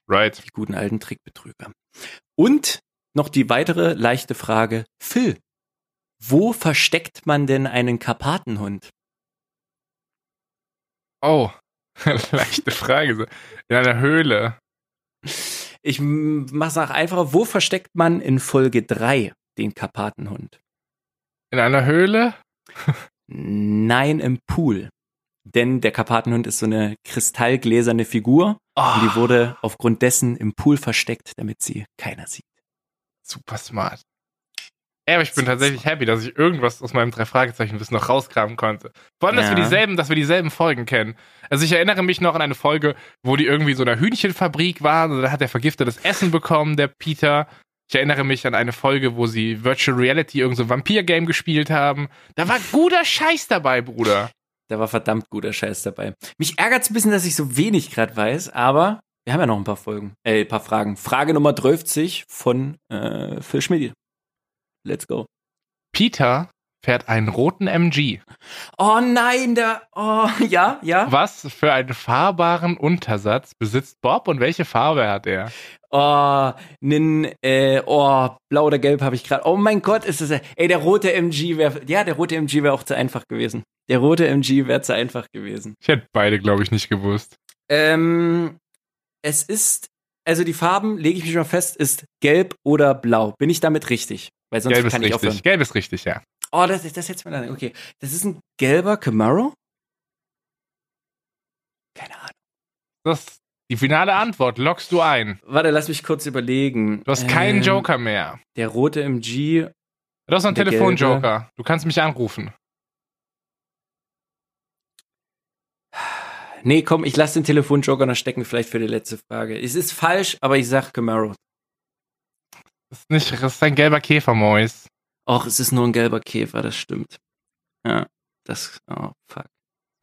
Right. die guten alten Trickbetrüger. Und noch die weitere leichte Frage. Phil, wo versteckt man denn einen Karpatenhund? Oh, leichte Frage. In einer Höhle. Ich mach's nach einfacher. Wo versteckt man in Folge 3 den Karpatenhund? In einer Höhle? Nein, im Pool. Denn der Karpatenhund ist so eine kristallgläserne Figur Oh, und die wurde aufgrund dessen im Pool versteckt, damit sie keiner sieht. super smart. Ey, aber ich bin tatsächlich happy, dass ich irgendwas aus meinem drei Fragezeichen Wissen noch rauskramen konnte. Vor allem, dass Ja. wir dieselben, dass wir dieselben Folgen kennen. Also ich erinnere mich noch an eine Folge, wo die irgendwie so in einer Hühnchenfabrik waren und da hat er vergiftetes Essen bekommen, der Peter. Ich erinnere mich an eine Folge, wo sie Virtual Reality irgend so ein Vampir-Game gespielt haben. Da war guter Scheiß dabei, Bruder. Da war verdammt guter Scheiß dabei. Mich ärgert's ein bisschen, dass ich so wenig gerade weiß, aber wir haben ja noch ein paar Folgen, äh, ein paar Fragen. Frage Nummer 12 von äh, Phil Schmidt. Let's go. Peter fährt einen roten MG. Oh nein, der, oh, ja, ja. Was für einen fahrbaren Untersatz besitzt Bob und welche Farbe hat er? Oh, nen, äh, oh, blau oder gelb habe ich gerade. Oh mein Gott, ist es, ey, der rote MG wäre, ja, der rote MG wäre auch zu einfach gewesen. Der rote MG wäre zu einfach gewesen. Ich hätte beide, glaube ich, nicht gewusst. Ähm, es ist, also die Farben, lege ich mich mal fest, ist gelb oder blau. Bin ich damit richtig? Weil sonst Gelb ist kann ich aufhören. richtig. Gelb ist richtig, ja. Oh, das, das jetzt mal dann. Okay. Das ist ein gelber Camaro? Keine Ahnung. Das ist die finale Antwort. Lockst du ein. Warte, lass mich kurz überlegen. Du hast keinen Ähm, Joker mehr. Der rote MG. Du hast noch einen Telefonjoker. Du kannst mich anrufen. Nee, komm, ich lasse den Telefonjoker noch stecken, vielleicht für die letzte Frage. Es ist falsch, aber ich sag Camaro. Das ist nicht, das ist ein gelber Käfermäus. Och, es ist nur ein gelber Käfer, das stimmt. Ja, das, oh, fuck.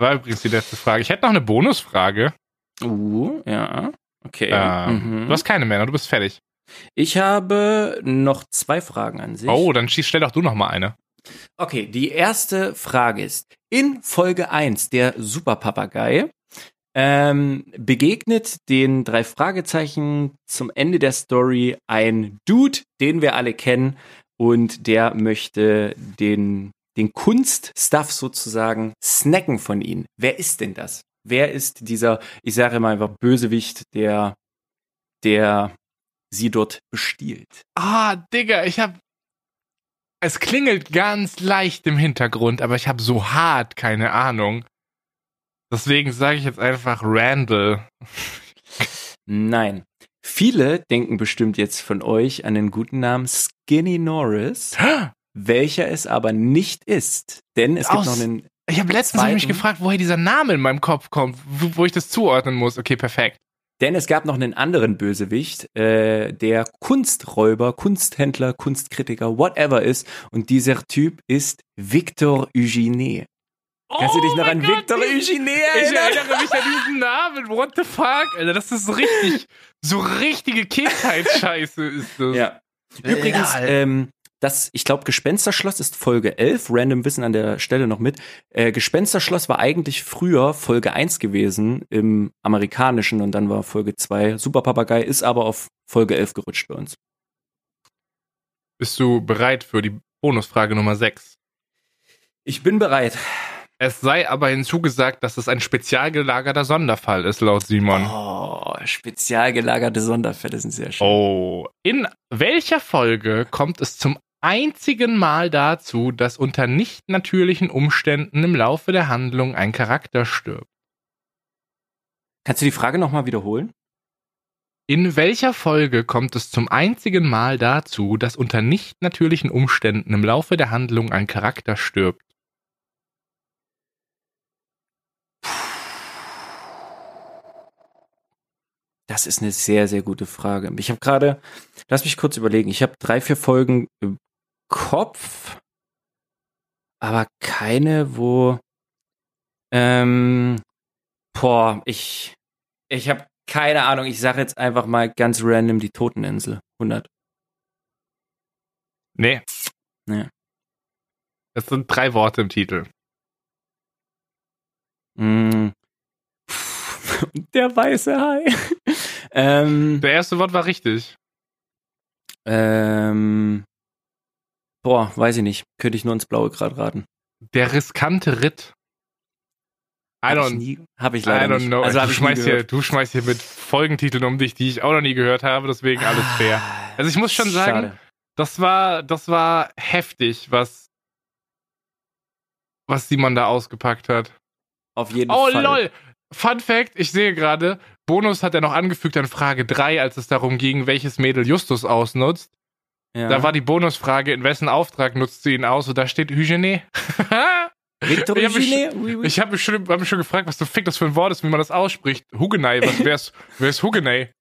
War übrigens die letzte Frage. Ich hätte noch eine Bonusfrage. Uh, ja, okay. Ähm, Mhm. Du hast keine mehr, ne? du bist fertig. Ich habe noch zwei Fragen an sich. Oh, dann schieß, stell doch du noch mal eine. Okay, die erste Frage ist, in Folge 1, der Superpapagei, ähm, begegnet den drei Fragezeichen zum Ende der Story ein Dude, den wir alle kennen und der möchte den, den Kunststuff sozusagen snacken von ihnen. Wer ist denn das? Wer ist dieser, ich sage mal einfach Bösewicht, der, der sie dort bestiehlt? Ah, Digga, ich hab. Es klingelt ganz leicht im Hintergrund, aber ich habe so hart keine Ahnung. Deswegen sage ich jetzt einfach Randall. Nein. Viele denken bestimmt jetzt von euch an den guten Namen Skinny Norris, welcher es aber nicht ist. Denn es gibt Aus- noch einen. Ich habe letztens ich mich Zweiten. gefragt, woher dieser Name in meinem Kopf kommt, wo, wo ich das zuordnen muss. Okay, perfekt. Denn es gab noch einen anderen Bösewicht, äh, der Kunsträuber, Kunsthändler, Kunstkritiker, whatever ist. Und dieser Typ ist Victor Eugene. Kannst du dich noch mein an Victor ich- Eugene Ich erinnern? erinnere mich an diesen Namen. What the fuck? Alter, das ist so richtig, so richtige Kindheitsscheiße ist das. Ja. Übrigens, Ja, ähm, das, ich glaube, Gespensterschloss ist Folge 11. Random Wissen an der Stelle noch mit. Äh, Gespensterschloss war eigentlich früher Folge 1 gewesen im amerikanischen und dann war Folge 2. Super Papagei ist aber auf Folge 11 gerutscht bei uns. Bist du bereit für die Bonusfrage Nummer 6? Ich bin bereit. Es sei aber hinzugesagt, dass es ein spezial gelagerter Sonderfall ist, laut Simon. Oh, spezial gelagerte Sonderfälle sind sehr schön. Oh. In welcher Folge kommt es zum einzigen Mal dazu, dass unter nicht natürlichen Umständen im Laufe der Handlung ein Charakter stirbt? Kannst du die Frage nochmal wiederholen? In welcher Folge kommt es zum einzigen Mal dazu, dass unter nicht natürlichen Umständen im Laufe der Handlung ein Charakter stirbt? Das ist eine sehr, sehr gute Frage. Ich habe gerade, lass mich kurz überlegen, ich habe drei, vier Folgen im Kopf, aber keine, wo, ähm, boah, ich, ich habe keine Ahnung, ich sage jetzt einfach mal ganz random die Toteninsel. 100. Nee. Nee. Das sind drei Worte im Titel. Mm. Der weiße Hai. Ähm, Der erste Wort war richtig. ähm, boah, weiß ich nicht. Könnte ich nur ins Blaue gerade raten. Der riskante Ritt. I Hab ich, don't, nie, hab ich I leider don't nicht. know. Also hab du, schmeißt hier, du schmeißt hier mit Folgentiteln um dich, die ich auch noch nie gehört habe, deswegen alles fair. Also ich muss schon sagen, Ah, Schade. das war, das war heftig, was, was Simon da ausgepackt hat. Auf jeden Oh Fall. lol! Fun Fact, ich sehe gerade, Bonus hat er noch angefügt an Frage 3, als es darum ging, welches Mädel Justus ausnutzt. Ja. Da war die Bonusfrage, in wessen Auftrag nutzt sie ihn aus? Und da steht Hygiene. Victor Ich hab mich- Eugene? Oui, oui. ich habe mich, schon- hab mich schon gefragt, was du Fick das für ein Wort ist, wie man das ausspricht. Hugenei, was wär's? Wer ist Hugenei?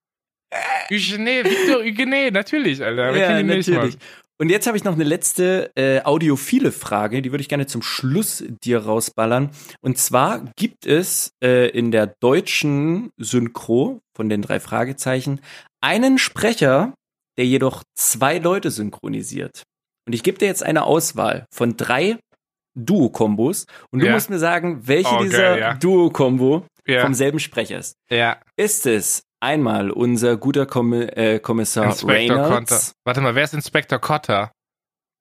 Hygiene, Victor Hygiene, natürlich, Alter. Ja, natürlich. Mann? Und jetzt habe ich noch eine letzte äh, audiophile Frage, die würde ich gerne zum Schluss dir rausballern. Und zwar gibt es äh, in der deutschen Synchro von den drei Fragezeichen einen Sprecher, der jedoch zwei Leute synchronisiert. Und ich gebe dir jetzt eine Auswahl von drei Duo-Kombos und du Ja. musst mir sagen, welche Oh, dieser ja. Duo-Kombo Ja, vom selben Sprecher ist. ja. Ist es einmal unser guter Kommi äh, Kommissar Inspector Cotter. Reynolds? Warte mal, wer ist Inspector Cotter?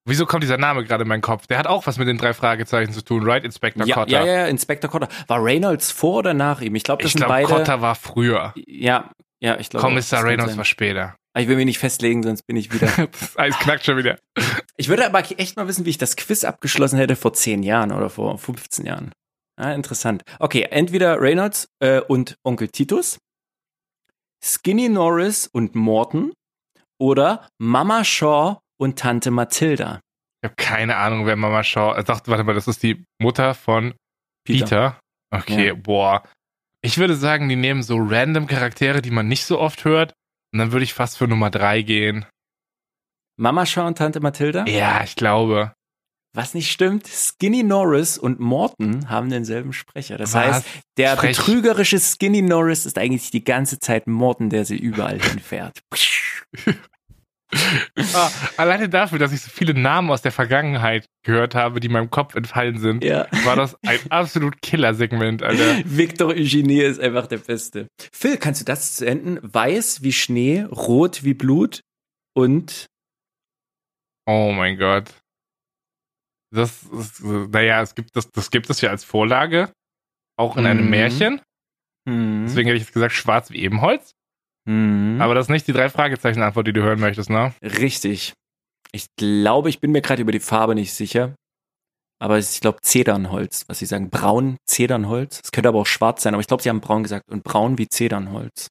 Wieso kommt dieser Name gerade in meinen Kopf? Der hat auch was mit den drei Fragezeichen zu tun, right? Inspector Ja, Cotter. ja, ja, Inspector Cotter. War Reynolds vor oder nach ihm? Ich glaube, das Ich sind glaube, beide. Cotter war früher. Ja, ja, ich glaube. Kommissar Reynolds war später. Aber Ich will mich nicht festlegen, sonst bin ich wieder. das Eis knackt schon wieder. ich würde aber echt mal wissen, wie ich das Quiz abgeschlossen hätte vor 10 Jahren oder vor 15 Jahren. Ah, interessant. Okay, entweder Reynolds äh, und Onkel Titus, Skinny Norris und Morton oder Mama Shaw und Tante Mathilda. Ich habe keine Ahnung, wer Mama Shaw. Ich dachte, warte mal, das ist die Mutter von Peter. Okay, Ja. boah. Ich würde sagen, die nehmen so random Charaktere, die man nicht so oft hört. Und dann würde ich fast für Nummer drei gehen. Mama Shaw und Tante Mathilda? Ja, ich glaube. Was nicht stimmt, Skinny Norris und Morton haben denselben Sprecher. Das Was? heißt, der Frech. betrügerische Skinny Norris ist eigentlich die ganze Zeit Morton, der sie überall hinfährt. Ah, alleine dafür, dass ich so viele Namen aus der Vergangenheit gehört habe, die meinem Kopf entfallen sind, ja. war das ein absolut Killer-Segment, Alter. Victor Eugenie ist einfach der Beste. Phil, kannst du das zu enden? Weiß wie Schnee, rot wie Blut und Oh mein Gott. Das ist, naja, es gibt das, das gibt es ja als Vorlage. Auch in einem Mhm. Märchen. hm, Deswegen hätte ich jetzt gesagt, schwarz wie Ebenholz. hm, Aber das ist nicht die drei Fragezeichen-Antwort, die du hören möchtest, ne? richtig. Ich glaube, ich bin mir gerade über die Farbe nicht sicher. Aber ich glaube Zedernholz, was sie sagen. Braun Zedernholz. Es könnte aber auch schwarz sein, aber ich glaube, sie haben braun gesagt. Und braun wie Zedernholz.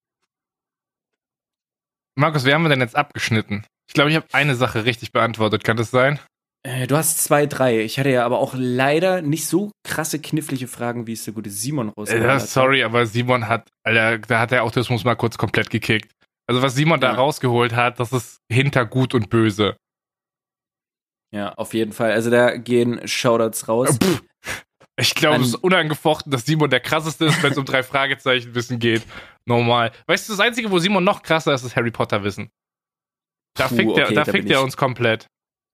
Markus, wie haben wir denn jetzt abgeschnitten? Ich glaube, ich habe eine Sache richtig beantwortet. Kann das sein? Äh, Du hast zwei, drei. Ich hatte ja aber auch leider nicht so krasse, knifflige Fragen, wie es der gute Simon Äh, rausgeholt hat. sorry, aber Simon hat, Alter, da hat der Autismus mal kurz komplett gekickt. Also was Simon da Ja. rausgeholt hat, das ist hinter gut und böse. Ja, auf jeden Fall. Also da gehen Shoutouts raus. Pff. Ich glaube, es ist unangefochten, dass Simon der krasseste ist, wenn es um drei Fragezeichen Wissen geht. Normal. Weißt du, das Einzige, wo Simon noch krasser ist, ist Harry Potter Wissen. Da Puh, fickt er, okay, da da fickt bin er uns komplett.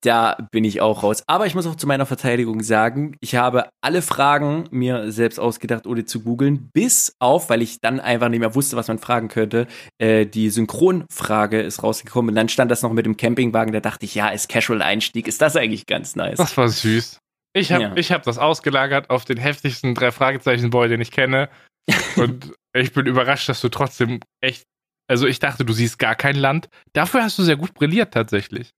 Da bin ich auch raus. Aber ich muss auch zu meiner Verteidigung sagen, ich habe alle Fragen mir selbst ausgedacht, ohne zu googeln, bis auf, weil ich dann einfach nicht mehr wusste, was man fragen könnte, äh, die Synchronfrage ist rausgekommen und dann stand das noch mit dem Campingwagen, da dachte ich, ja, ist Casual-Einstieg, ist das eigentlich ganz nice. Das war süß. Ich habe Ja. ich hab das ausgelagert auf den heftigsten drei Fragezeichen-Boy, den ich kenne. Und ich bin überrascht, dass du trotzdem echt. Also ich dachte, du siehst gar kein Land. Dafür hast du sehr gut brilliert tatsächlich.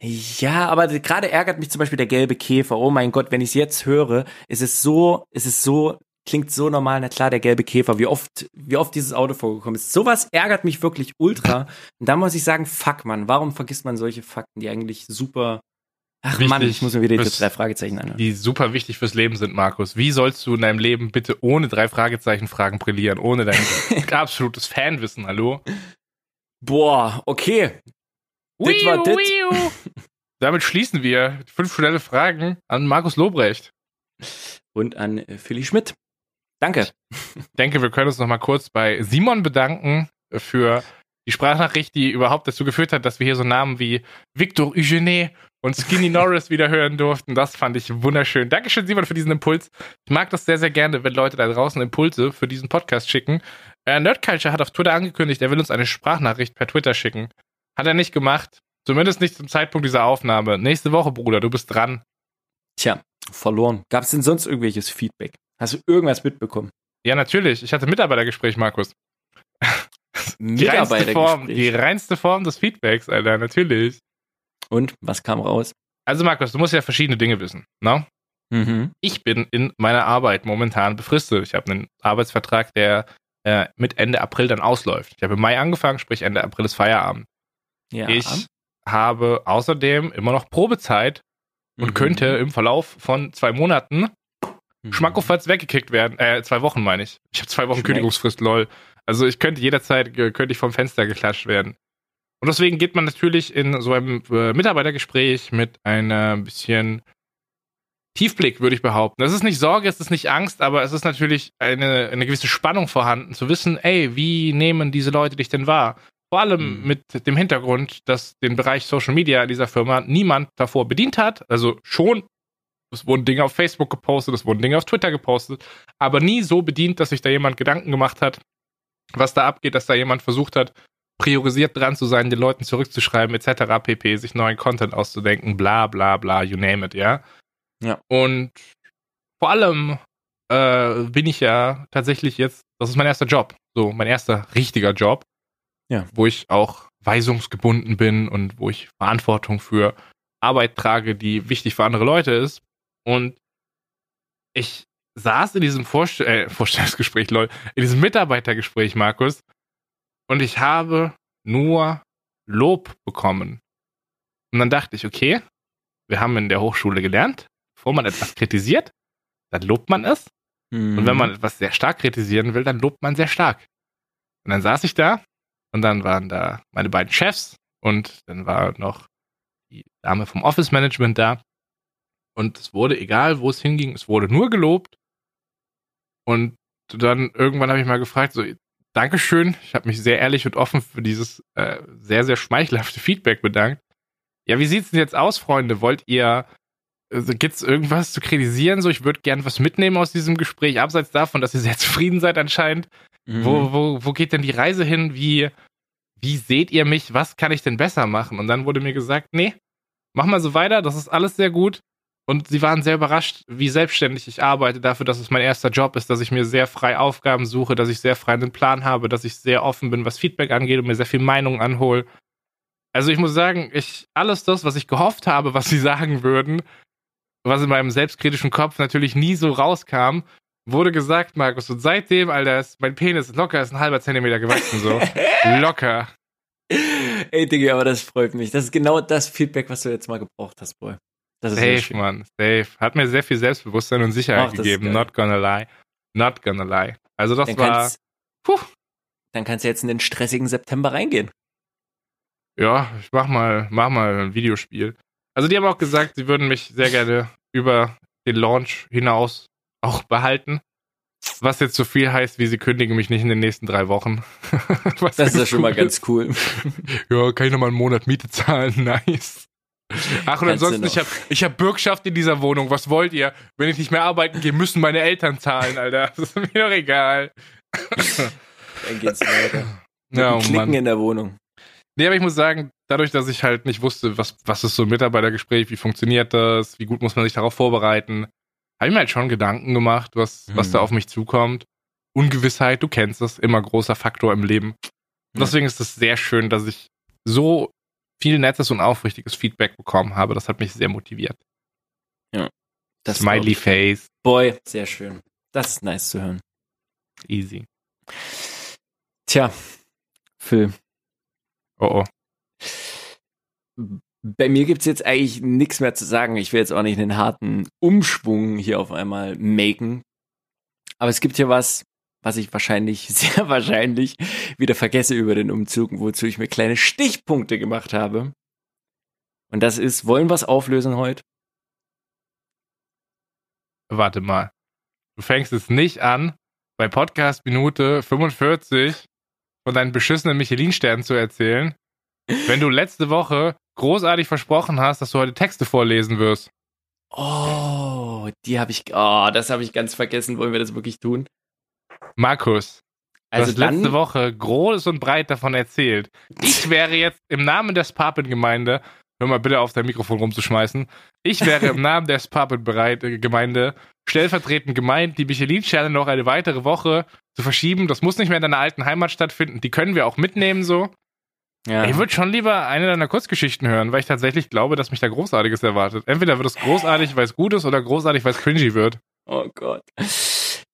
Ja, aber gerade ärgert mich zum Beispiel der gelbe Käfer. Oh mein Gott, wenn ich es jetzt höre, ist es so, ist es so, klingt so normal. Na klar, der gelbe Käfer, wie oft, wie oft dieses Auto vorgekommen ist. Sowas ärgert mich wirklich ultra. Und da muss ich sagen, fuck, man, warum vergisst man solche Fakten, die eigentlich super. Ach Mann, Wichtig ich muss mir wieder die drei Fragezeichen anhören. Die super wichtig fürs Leben sind, Markus. Wie sollst du in deinem Leben bitte ohne drei Fragezeichen-Fragen brillieren? Ohne dein absolutes Fanwissen, hallo? Boah, okay. Das war. Wiu. Damit schließen wir fünf schnelle Fragen an Markus Lobrecht. Und an äh, Philly Schmidt. Danke. Ich denke, wir können uns noch mal kurz bei Simon bedanken für die Sprachnachricht, die überhaupt dazu geführt hat, dass wir hier so Namen wie Victor Eugene und Skinny Norris wieder hören durften. Das fand ich wunderschön. Dankeschön, Simon, für diesen Impuls. Ich mag das sehr, sehr gerne, wenn Leute da draußen Impulse für diesen Podcast schicken. Äh, Nerdculture hat auf Twitter angekündigt, er will uns eine Sprachnachricht per Twitter schicken. Hat er nicht gemacht. Zumindest nicht zum Zeitpunkt dieser Aufnahme. Nächste Woche, Bruder, du bist dran. Tja, verloren. Gab es denn sonst irgendwelches Feedback? Hast du irgendwas mitbekommen? Ja, natürlich. Ich hatte Mitarbeitergespräch, Markus. Die reinste, Form, die reinste Form des Feedbacks, Alter, natürlich. Und was kam raus? Also, Markus, du musst ja verschiedene Dinge wissen. Ne? Mhm. Ich bin in meiner Arbeit momentan befristet. Ich habe einen Arbeitsvertrag, der äh, mit Ende April dann ausläuft. Ich habe im Mai angefangen, sprich Ende April ist Feierabend. Ja. Ich habe außerdem immer noch Probezeit und Mhm. könnte im Verlauf von zwei Monaten Mhm. schmackofatz weggekickt werden. Äh, zwei Wochen meine ich. Ich habe zwei Wochen Schmeckt. Kündigungsfrist, lol. Also ich könnte jederzeit, äh, könnte ich vom Fenster geklatscht werden. Und deswegen geht man natürlich in so einem äh, Mitarbeitergespräch mit einem bisschen Tiefblick, würde ich behaupten. Das ist nicht Sorge, es ist nicht Angst, aber es ist natürlich eine, eine gewisse Spannung vorhanden, zu wissen, ey, wie nehmen diese Leute dich denn wahr? Vor allem Mhm. mit dem Hintergrund, dass den Bereich Social Media dieser Firma niemand davor bedient hat. Also schon, es wurden Dinge auf Facebook gepostet, es wurden Dinge auf Twitter gepostet, aber nie so bedient, dass sich da jemand Gedanken gemacht hat, was da abgeht, dass da jemand versucht hat, priorisiert dran zu sein, den Leuten zurückzuschreiben, etc. pp, sich neuen Content auszudenken, bla bla bla, you name it, ja. Ja. Und vor allem äh, bin ich ja tatsächlich jetzt, das ist mein erster Job, so mein erster richtiger Job, Ja. wo ich auch weisungsgebunden bin und wo ich Verantwortung für Arbeit trage, die wichtig für andere Leute ist. Und ich saß in diesem Vorstell äh, Vorstellungsgespräch, lol, in diesem Mitarbeitergespräch, Markus, und ich habe nur Lob bekommen. Und dann dachte ich, okay, wir haben in der Hochschule gelernt, bevor man etwas kritisiert, dann lobt man es. Mhm. Und wenn man etwas sehr stark kritisieren will, dann lobt man sehr stark. Und dann saß ich da und dann waren da meine beiden Chefs und dann war noch die Dame vom Office Management da. Und es wurde, egal wo es hinging, es wurde nur gelobt. Und dann irgendwann habe ich mal gefragt, so, Dankeschön, ich habe mich sehr ehrlich und offen für dieses äh, sehr, sehr schmeichelhafte Feedback bedankt. Ja, wie sieht's denn jetzt aus, Freunde? Wollt ihr, also gibt's irgendwas zu kritisieren? So, ich würde gern was mitnehmen aus diesem Gespräch, abseits davon, dass ihr sehr zufrieden seid anscheinend. Mhm. Wo, wo, wo geht denn die Reise hin? Wie, wie seht ihr mich? Was kann ich denn besser machen? Und dann wurde mir gesagt, nee, mach mal so weiter, das ist alles sehr gut. Und sie waren sehr überrascht, wie selbstständig ich arbeite, dafür, dass es mein erster Job ist, dass ich mir sehr frei Aufgaben suche, dass ich sehr frei einen Plan habe, dass ich sehr offen bin, was Feedback angeht und mir sehr viel Meinung anhole. Also ich muss sagen, ich, alles das, was ich gehofft habe, was sie sagen würden, was in meinem selbstkritischen Kopf natürlich nie so rauskam, wurde gesagt, Markus. Und seitdem, Alter, ist mein Penis locker ist ein halber Zentimeter gewachsen, so. locker. Ey, Digga, aber das freut mich. Das ist genau das Feedback, was du jetzt mal gebraucht hast, Boy. Das ist sehr Safe. Mann. Safe. Hat mir sehr viel Selbstbewusstsein und Sicherheit Ach, gegeben. Not gonna lie. Not gonna lie. Also das Dann war, kannst, puh, dann kannst du jetzt in den stressigen September reingehen. ja, ich mach mal, mach mal ein Videospiel. Also die haben auch gesagt, sie würden mich sehr gerne über den Launch hinaus auch behalten. Was jetzt so viel heißt, wie sie kündigen mich nicht in den nächsten drei Wochen. Das ist ja schon mal ganz cool. ja, kann ich noch mal einen Monat Miete zahlen? Nice. Ach, und Kannst ansonsten, ich habe ich hab Bürgschaft in dieser Wohnung. Was wollt ihr? Wenn ich nicht mehr arbeiten gehe, müssen meine Eltern zahlen, Alter. Das ist mir doch egal. Dann geht's weiter. Mit ja, oh Klicken Mann. in der Wohnung. Nee, aber ich muss sagen, dadurch, dass ich halt nicht wusste, was, was ist so ein Mitarbeitergespräch, wie funktioniert das, wie gut muss man sich darauf vorbereiten, habe ich mir halt schon Gedanken gemacht, was, mhm. was da mhm. auf mich zukommt. Ungewissheit, du kennst es, immer großer Faktor im Leben. Und deswegen ist es sehr schön, dass ich so viel nettes und aufrichtiges Feedback bekommen habe. Das hat mich sehr motiviert. Ja. Das Smiley Face. Boy, sehr schön. Das ist nice zu hören. Easy. Tja, Phil. Oh oh. Bei mir gibt es jetzt eigentlich nichts mehr zu sagen. Ich will jetzt auch nicht einen harten Umschwung hier auf einmal maken. Aber es gibt hier was, was ich wahrscheinlich, sehr wahrscheinlich wieder vergesse über den Umzug, wozu ich mir kleine Stichpunkte gemacht habe. Und das ist, wollen wir es auflösen heute? Warte mal. Du fängst es nicht an, bei Podcast Minute 45 von deinen beschissenen Michelin-Sternen zu erzählen, wenn du letzte Woche großartig versprochen hast, dass du heute Texte vorlesen wirst. Oh, die habe ich, oh, das habe ich ganz vergessen. Wollen wir das wirklich tun? Markus, also du hast letzte Woche groß und breit davon erzählt. Ich wäre jetzt im Namen der Sparpen-Gemeinde, hör mal bitte auf dein Mikrofon rumzuschmeißen, ich wäre im Namen der Sparpen-Gemeinde stellvertretend gemeint, die Michelin-Sterne noch eine weitere Woche zu verschieben. Das muss nicht mehr in deiner alten Heimat stattfinden. Die können wir auch mitnehmen so. Ja. Ich würde schon lieber eine deiner Kurzgeschichten hören, weil ich tatsächlich glaube, dass mich da Großartiges erwartet. Entweder wird es großartig, weil es gut ist, oder großartig, weil es cringy wird. Oh Gott.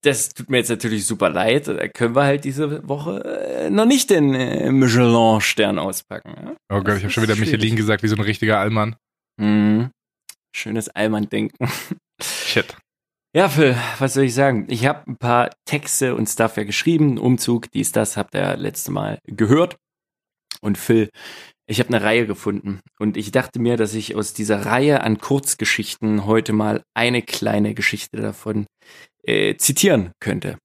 Das tut mir jetzt natürlich super leid. Da können wir halt diese Woche äh, noch nicht den äh, Michelin-Stern auspacken. Ja? Oh Gott, ich habe schon wieder schwierig. Michelin gesagt, wie so ein richtiger Allmann. Mhm. Schönes Allmann-Denken. Shit. Ja, Phil, was soll ich sagen? Ich habe ein paar Texte und Stuff ja geschrieben. Umzug, dies, das, habt ihr letzte Mal gehört. Und Phil, ich habe eine Reihe gefunden. Und ich dachte mir, dass ich aus dieser Reihe an Kurzgeschichten heute mal eine kleine Geschichte davon äh, zitieren könnte.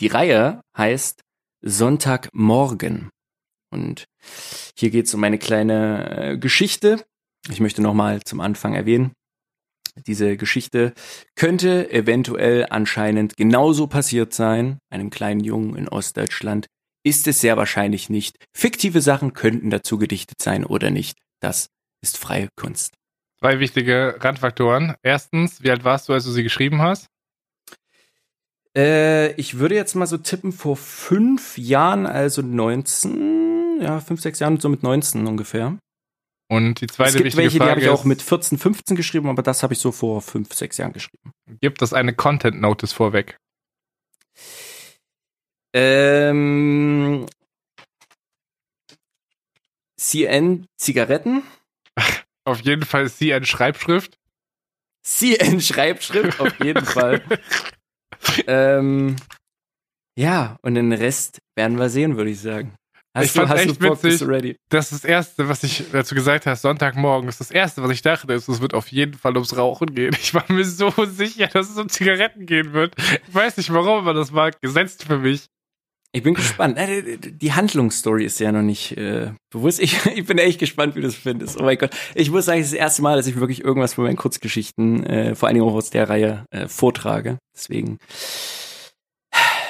Die Reihe heißt Sonntagmorgen. Und hier geht es um eine kleine äh, Geschichte. Ich möchte nochmal zum Anfang erwähnen. Diese Geschichte könnte eventuell anscheinend genauso passiert sein, einem kleinen Jungen in Ostdeutschland. Ist es sehr wahrscheinlich nicht. Fiktive Sachen könnten dazu gedichtet sein oder nicht. Das ist freie Kunst. Zwei wichtige Randfaktoren. Erstens, wie alt warst du, als du sie geschrieben hast? Äh, ich würde jetzt mal so tippen, vor fünf Jahren, also 19, ja, fünf, sechs Jahren, so mit 19 ungefähr. Und die zweite es gibt wichtige welche, Frage die habe ich auch mit 14, 15 geschrieben, aber das habe ich so vor fünf, sechs Jahren geschrieben. Gibt es eine Content Notice vorweg? Ähm, CN Zigaretten. Auf jeden Fall CN Schreibschrift. CN Schreibschrift, auf jeden Fall. ähm, ja, und den Rest werden wir sehen, würde ich sagen. Hast ich du, hast echt du Bock, witzig, ready? Das ist das Erste, was ich dazu gesagt hast, Sonntagmorgen, ist das Erste, was ich dachte, ist, es wird auf jeden Fall ums Rauchen gehen. Ich war mir so sicher, dass es um Zigaretten gehen wird. Ich weiß nicht warum, aber das war gesetzt für mich. Ich bin gespannt. Äh, die Handlungsstory ist ja noch nicht äh, bewusst. Ich, ich bin echt gespannt, wie du das findest. Oh mein Gott. Ich muss sagen, es ist das erste Mal, dass ich wirklich irgendwas von meinen Kurzgeschichten, äh, vor allen Dingen auch aus der Reihe, äh, vortrage. Deswegen,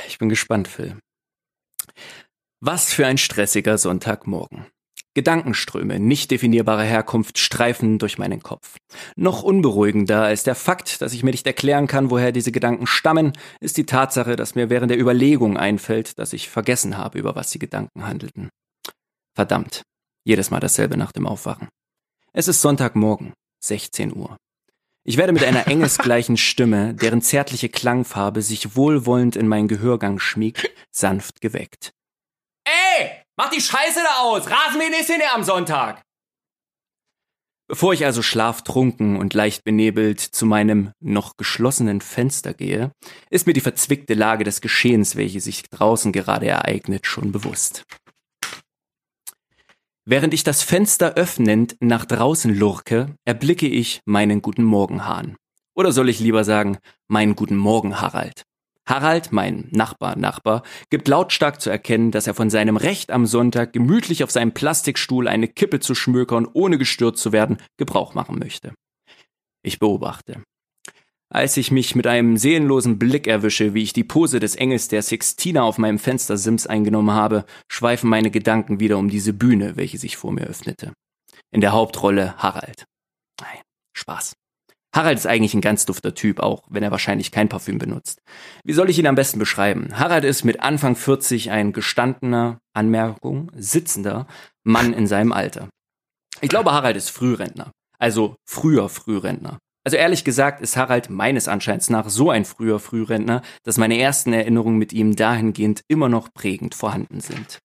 ich bin gespannt, Phil. Was für ein stressiger Sonntagmorgen. Gedankenströme nicht definierbarer Herkunft streifen durch meinen Kopf. Noch unberuhigender als der Fakt, dass ich mir nicht erklären kann, woher diese Gedanken stammen, ist die Tatsache, dass mir während der Überlegung einfällt, dass ich vergessen habe, über was die Gedanken handelten. Verdammt. Jedes Mal dasselbe nach dem Aufwachen. Es ist Sonntagmorgen, 16 Uhr. Ich werde mit einer engelsgleichen Stimme, deren zärtliche Klangfarbe sich wohlwollend in meinen Gehörgang schmiegt, sanft geweckt. Ey! Mach die Scheiße da aus! Rasenmähen ist hier am Sonntag! Bevor ich also schlaftrunken und leicht benebelt zu meinem noch geschlossenen Fenster gehe, ist mir die verzwickte Lage des Geschehens, welche sich draußen gerade ereignet, schon bewusst. Während ich das Fenster öffnend nach draußen lurke, erblicke ich meinen guten Morgenhahn. Oder soll ich lieber sagen, meinen guten Morgen, Harald? Harald, mein Nachbar, Nachbar, gibt lautstark zu erkennen, dass er von seinem Recht am Sonntag gemütlich auf seinem Plastikstuhl eine Kippe zu schmökern, ohne gestört zu werden, Gebrauch machen möchte. Ich beobachte. Als ich mich mit einem seelenlosen Blick erwische, wie ich die Pose des Engels der Sixtina auf meinem Fenstersims eingenommen habe, schweifen meine Gedanken wieder um diese Bühne, welche sich vor mir öffnete. In der Hauptrolle Harald. Nein, Spaß. Harald ist eigentlich ein ganz dufter Typ, auch wenn er wahrscheinlich kein Parfüm benutzt. Wie soll ich ihn am besten beschreiben? Harald ist mit Anfang 40 ein gestandener, Anmerkung, sitzender Mann in seinem Alter. Ich glaube, Harald ist Frührentner. Also früher Frührentner. Also ehrlich gesagt ist Harald meines Anscheins nach so ein früher Frührentner, dass meine ersten Erinnerungen mit ihm dahingehend immer noch prägend vorhanden sind.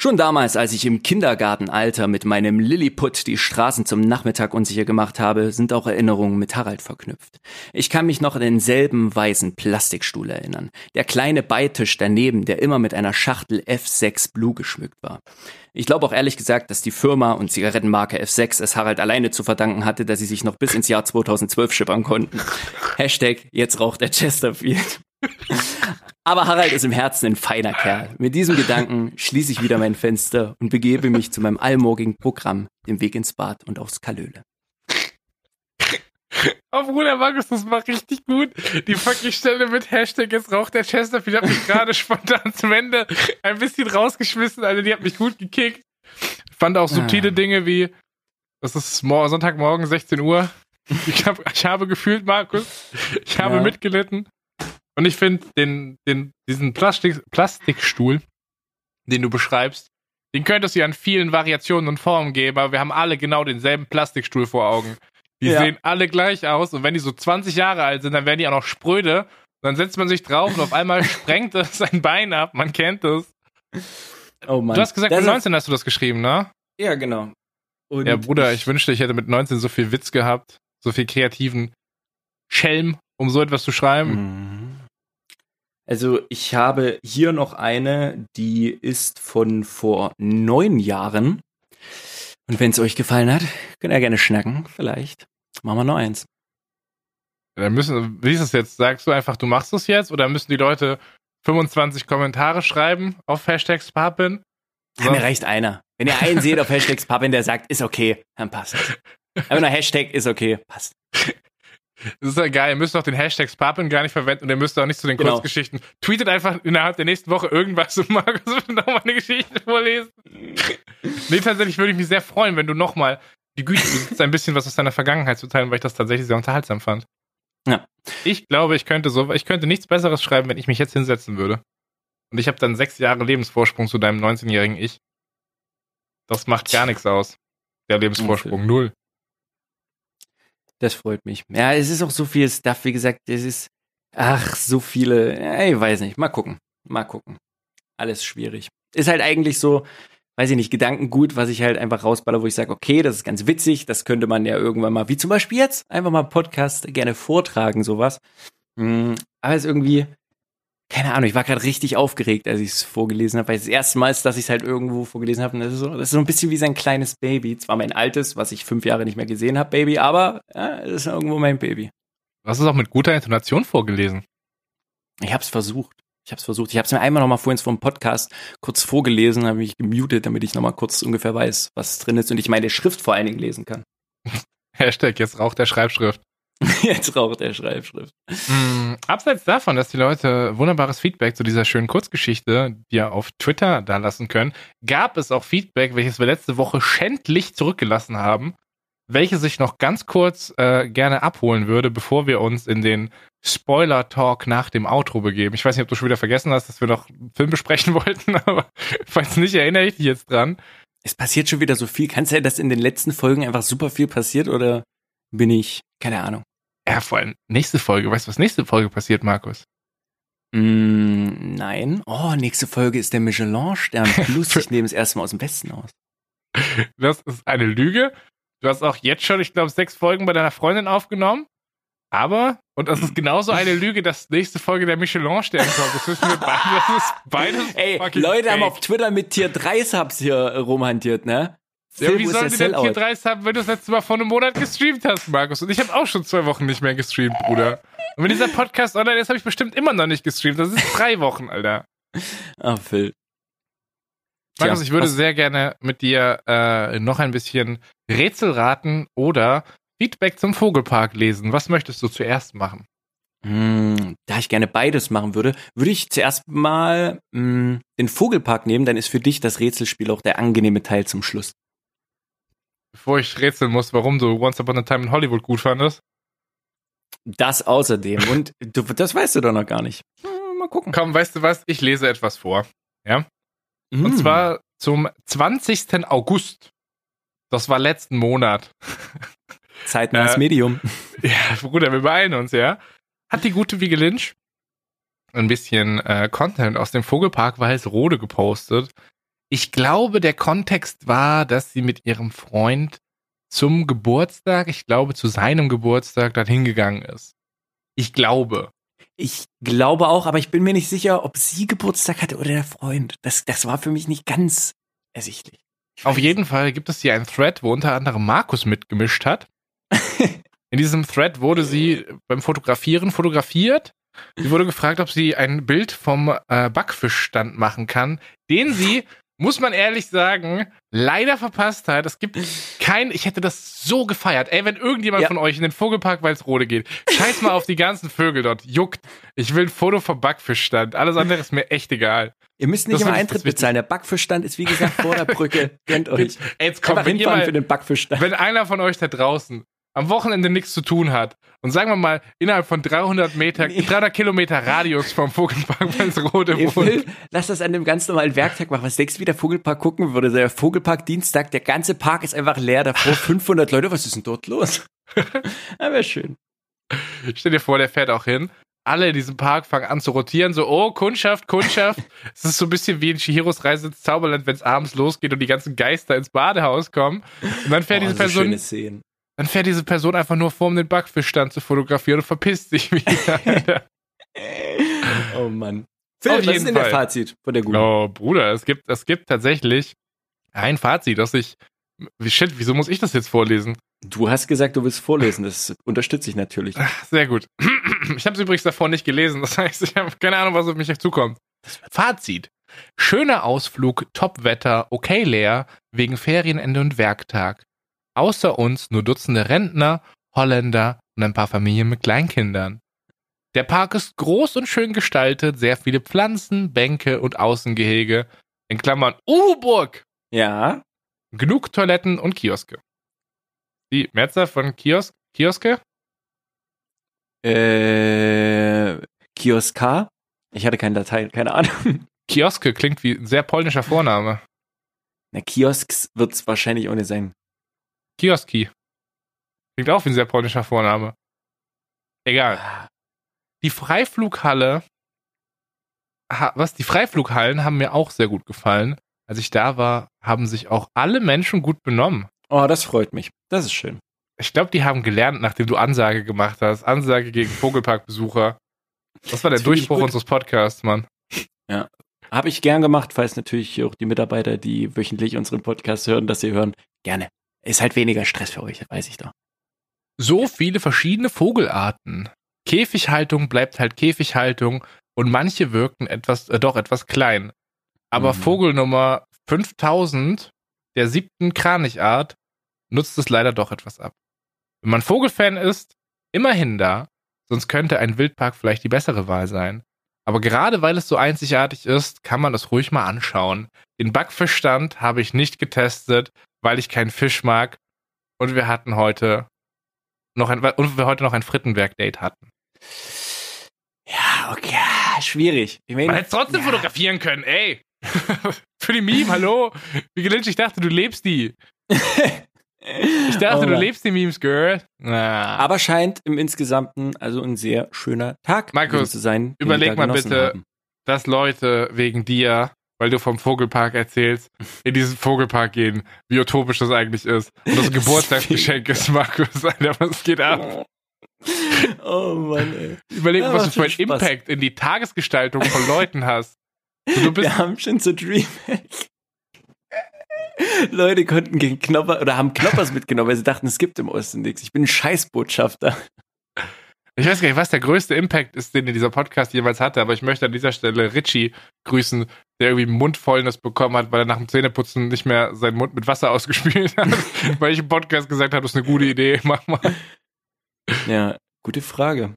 Schon damals, als ich im Kindergartenalter mit meinem Lilliput die Straßen zum Nachmittag unsicher gemacht habe, sind auch Erinnerungen mit Harald verknüpft. Ich kann mich noch an denselben weißen Plastikstuhl erinnern. Der kleine Beitisch daneben, der immer mit einer Schachtel F6 Blue geschmückt war. Ich glaube auch ehrlich gesagt, dass die Firma und Zigarettenmarke F6 es Harald alleine zu verdanken hatte, dass sie sich noch bis ins Jahr 2012 schippern konnten. Hashtag, jetzt raucht der Chesterfield. Aber Harald ist im Herzen ein feiner Kerl. Mit diesem Gedanken schließe ich wieder mein Fenster und begebe mich zu meinem allmorgigen Programm, dem Weg ins Bad und aufs Kalöle. Oh Bruder Markus, das war richtig gut. Die fucking Stelle mit Hashtag jetzt raucht der Chesterfield hat mich gerade spontan zum Ende ein bisschen rausgeschmissen, also die hat mich gut gekickt. Ich fand auch subtile ah. Dinge wie, das ist Sonntagmorgen 16 Uhr. Ich, hab, ich habe gefühlt, Markus, ich habe ja. mitgelitten. Und ich finde den, den, diesen Plastik, Plastikstuhl, den du beschreibst, den könntest du ja in vielen Variationen und Formen geben, aber wir haben alle genau denselben Plastikstuhl vor Augen. Die ja. sehen alle gleich aus und wenn die so 20 Jahre alt sind, dann werden die auch noch spröde. Und dann setzt man sich drauf und auf einmal sprengt das sein Bein ab. Man kennt das. Oh Mann. Du hast gesagt, das mit 19 hast du das geschrieben, ne? Ja, genau. Und ja, Bruder, ich wünschte, ich hätte mit 19 so viel Witz gehabt, so viel kreativen Schelm, um so etwas zu schreiben. Mhm. Also ich habe hier noch eine, die ist von vor neun Jahren. Und wenn es euch gefallen hat, könnt ihr gerne schnacken, vielleicht. Machen wir noch eins. Dann müssen, wie ist es jetzt? Sagst du einfach, du machst es jetzt? Oder müssen die Leute 25 Kommentare schreiben auf Hashtags Papin? Ja, mir reicht einer. Wenn ihr einen seht auf Hashtags Papin, der sagt, ist okay, dann passt. Aber nur Hashtag ist okay, passt. Das ist ja geil. Ihr müsst auch den Hashtag Sparpin gar nicht verwenden und ihr müsst auch nicht zu den genau. Kurzgeschichten. Tweetet einfach innerhalb der nächsten Woche irgendwas und Markus wird nochmal eine Geschichte vorlesen. nee, tatsächlich würde ich mich sehr freuen, wenn du nochmal die Güte besitzt, ein bisschen was aus deiner Vergangenheit zu teilen, weil ich das tatsächlich sehr unterhaltsam fand. Ja. Ich glaube, ich könnte so, ich könnte nichts Besseres schreiben, wenn ich mich jetzt hinsetzen würde. Und ich habe dann sechs Jahre Lebensvorsprung zu deinem 19-jährigen Ich. Das macht gar nichts aus. Der Lebensvorsprung, null. Das freut mich. Ja, es ist auch so viel Stuff, wie gesagt, es ist, ach, so viele, ja, ich weiß nicht, mal gucken, mal gucken. Alles schwierig. Ist halt eigentlich so, weiß ich nicht, Gedankengut, was ich halt einfach rausballer, wo ich sage, okay, das ist ganz witzig, das könnte man ja irgendwann mal, wie zum Beispiel jetzt, einfach mal Podcast gerne vortragen, sowas. Hm, aber es ist irgendwie, keine Ahnung, ich war gerade richtig aufgeregt, als ich es vorgelesen habe, weil es das erste Mal ist, dass ich es halt irgendwo vorgelesen habe. Und das ist, so, das ist so ein bisschen wie sein kleines Baby. Zwar mein altes, was ich fünf Jahre nicht mehr gesehen habe, Baby, aber ja, es ist irgendwo mein Baby. Du hast es auch mit guter Intonation vorgelesen. Ich habe es versucht. Ich habe es versucht. Ich habe es mir einmal noch mal vorhin vom Podcast kurz vorgelesen, habe mich gemutet, damit ich noch mal kurz ungefähr weiß, was drin ist und ich meine Schrift vor allen Dingen lesen kann. Hashtag, jetzt raucht der Schreibschrift. Jetzt raucht der Schreibschrift. Mm, abseits davon, dass die Leute wunderbares Feedback zu dieser schönen Kurzgeschichte dir auf Twitter da lassen können, gab es auch Feedback, welches wir letzte Woche schändlich zurückgelassen haben, welches ich noch ganz kurz äh, gerne abholen würde, bevor wir uns in den Spoiler-Talk nach dem Outro begeben. Ich weiß nicht, ob du schon wieder vergessen hast, dass wir noch einen Film besprechen wollten, aber falls nicht, erinnere ich dich jetzt dran. Es passiert schon wieder so viel. Kann es sein, dass in den letzten Folgen einfach super viel passiert oder bin ich, keine Ahnung. Ja, vor allem nächste Folge. Weißt du, was nächste Folge passiert, Markus? Mm, nein. Oh, nächste Folge ist der Michelin-Stern Plus. ich nehme es erstmal aus dem Westen aus. Das ist eine Lüge. Du hast auch jetzt schon, ich glaube, sechs Folgen bei deiner Freundin aufgenommen. Aber, und das ist genauso eine Lüge, dass nächste Folge der Michelin-Stern kommt. Das wissen wir beide. Das ist beides Ey, Leute fake. haben auf Twitter mit Tier 3 Subs hier rumhantiert, ne? Ja, Phil, wie sollen die denn Sellout? Tier 3 haben, wenn du das letzte Mal vor einem Monat gestreamt hast, Markus? Und ich habe auch schon zwei Wochen nicht mehr gestreamt, Bruder. Und wenn dieser Podcast online ist, habe ich bestimmt immer noch nicht gestreamt. Das ist drei Wochen, Alter. Ah, Phil. Tja, Markus, ich würde was- sehr gerne mit dir äh, noch ein bisschen Rätsel raten oder Feedback zum Vogelpark lesen. Was möchtest du zuerst machen? Hm, da ich gerne beides machen würde, würde ich zuerst mal hm, den Vogelpark nehmen, dann ist für dich das Rätselspiel auch der angenehme Teil zum Schluss. Bevor ich rätseln muss, warum du Once Upon a Time in Hollywood gut fandest. Das außerdem. Und du, das weißt du doch noch gar nicht. Hm, Mal gucken. Komm, weißt du was? Ich lese etwas vor. Und Hm. zwar zum 20. August. Das war letzten Monat. zeitnahes äh, Medium. Ja, Bruder, wir beeilen uns, ja. Hat die gute Wiege Lynch ein bisschen äh, Content aus dem Vogelpark Walsrode gepostet. Ich glaube, der Kontext war, dass sie mit ihrem Freund zum Geburtstag, ich glaube zu seinem Geburtstag, dann hingegangen ist. Ich glaube. Ich glaube auch, aber ich bin mir nicht sicher, ob sie Geburtstag hatte oder der Freund. Das, das war für mich nicht ganz ersichtlich. Ich Auf jeden Fall gibt es hier einen Thread, wo unter anderem Markus mitgemischt hat. In diesem Thread wurde sie beim Fotografieren fotografiert. Sie wurde gefragt, ob sie ein Bild vom äh, Backfischstand machen kann, den sie, muss man ehrlich sagen, leider verpasst hat. Es gibt kein, ich hätte das so gefeiert. Ey, wenn irgendjemand Ja. von euch in den Vogelpark Walsrode geht, scheiß mal auf die ganzen Vögel dort. Juckt. Ich will ein Foto vom Backfischstand. Alles andere ist mir echt egal. Ihr müsst nicht Das immer Eintritt bezahlen. Der Backfischstand ist wie gesagt vor der Brücke. Kennt euch. Ey, jetzt kommt, Einfach hinfahren mal, für den Backfischstand. wenn einer von euch da draußen am Wochenende nichts zu tun hat und sagen wir mal innerhalb von 300 Meter, Nee. 300 Kilometer Radius vom Vogelpark Walsrode Ihr wohnt, will, lass das an dem ganz normalen Werktag machen. Was denkst du, wie der Vogelpark gucken würde? Der Vogelpark Dienstag, der ganze Park ist einfach leer. Davor 500 Leute. Was ist denn dort los? ja, wäre schön. stell dir vor, der fährt auch hin. Alle in diesem Park fangen an zu rotieren, so, oh, Kundschaft, Kundschaft. Es ist so ein bisschen wie in Chihiros Reise ins Zauberland, wenn es abends losgeht und die ganzen Geister ins Badehaus kommen. Und dann fährt Oh, diese so Person. Dann fährt diese Person einfach nur vor, um den Backfischstand zu fotografieren und verpisst sich wieder. Oh Mann. Phil, Auf was jeden ist denn der Fall. Fazit von der Guten? Oh, Bruder, es gibt, es gibt tatsächlich ein Fazit, das ich. Wie shit, wieso muss ich das jetzt vorlesen? Du hast gesagt, du willst vorlesen. Das unterstütze ich natürlich. Sehr gut. Ich habe es übrigens davor nicht gelesen, das heißt, ich habe keine Ahnung, was auf mich zukommt. Fazit. Schöner Ausflug, Top-Wetter, okay leer, wegen Ferienende und Werktag. Außer uns nur Dutzende Rentner, Holländer und ein paar Familien mit Kleinkindern. Der Park ist groß und schön gestaltet, sehr viele Pflanzen, Bänke und Außengehege. In Klammern Uhuburg. Ja. Genug Toiletten und Kioske. Die Mehrzahl von Kiosk, Kioske? Äh, Kioskar? Ich hatte kein Latein, keine Ahnung. Kioske klingt wie ein sehr polnischer Vorname. Na, Kiosks wird's wahrscheinlich ohne sein. Kioski. Klingt auch wie ein sehr polnischer Vorname. Egal. Die Freiflughalle. Ha, was? Die Freiflughallen haben mir auch sehr gut gefallen. Als ich da war, haben sich auch alle Menschen gut benommen. Oh, das freut mich. Das ist schön. Ich glaube, die haben gelernt, nachdem du Ansage gemacht hast. Ansage gegen Vogelparkbesucher. Das war der Das Durchbruch unseres Podcasts, Mann. Habe ich gern gemacht, falls natürlich auch die Mitarbeiter, die wöchentlich unseren Podcast hören, dass sie hören. Gerne. Ist halt weniger Stress für euch, weiß ich doch. so viele verschiedene Vogelarten. Käfighaltung bleibt halt Käfighaltung und manche wirken etwas, äh, doch etwas klein. Aber Mhm. Vogel Nummer 5000 der siebten Kranichart nutzt es leider doch etwas ab. Wenn man Vogelfan ist, immerhin da, sonst könnte ein Wildpark vielleicht die bessere Wahl sein. Aber gerade weil es so einzigartig ist, kann man es ruhig mal anschauen. Den Backfischstand habe ich nicht getestet, weil ich keinen Fisch mag. Und wir hatten heute noch ein, und wir heute noch ein Frittenwerk-Date hatten. Ja, okay. schwierig. Ich meine, Man hätte trotzdem ja. fotografieren können, ey. Für die Meme, hallo. Wie Lynch, ich dachte, du lebst die. Ich dachte, Oh du lebst die Memes, Girl. Na. Aber scheint im Insgesamten also ein sehr schöner Tag Markus, zu sein. überleg mal bitte, haben. dass Leute wegen dir, weil du vom Vogelpark erzählst, in diesen Vogelpark gehen, wie utopisch das eigentlich ist. Und das Geburtstagsgeschenk ist, Markus. Alter, was geht ab? Oh Mann, ey. Überleg Ja, mal, was du für einen Spaß. Impact in die Tagesgestaltung von Leuten hast. So, du bist Wir haben schon so Dreamhack. Leute konnten gegen Knopper oder haben Knoppers mitgenommen, weil sie dachten, es gibt im Osten nichts. Ich bin ein Scheißbotschafter. Ich weiß gar nicht, was der größte Impact ist, den dieser Podcast jemals hatte, aber ich möchte an dieser Stelle Richie grüßen, der irgendwie Mundfäulnis bekommen hat, weil er nach dem Zähneputzen nicht mehr seinen Mund mit Wasser ausgespült hat, weil ich im Podcast gesagt habe, das ist eine gute Idee, mach mal. Ja, gute Frage.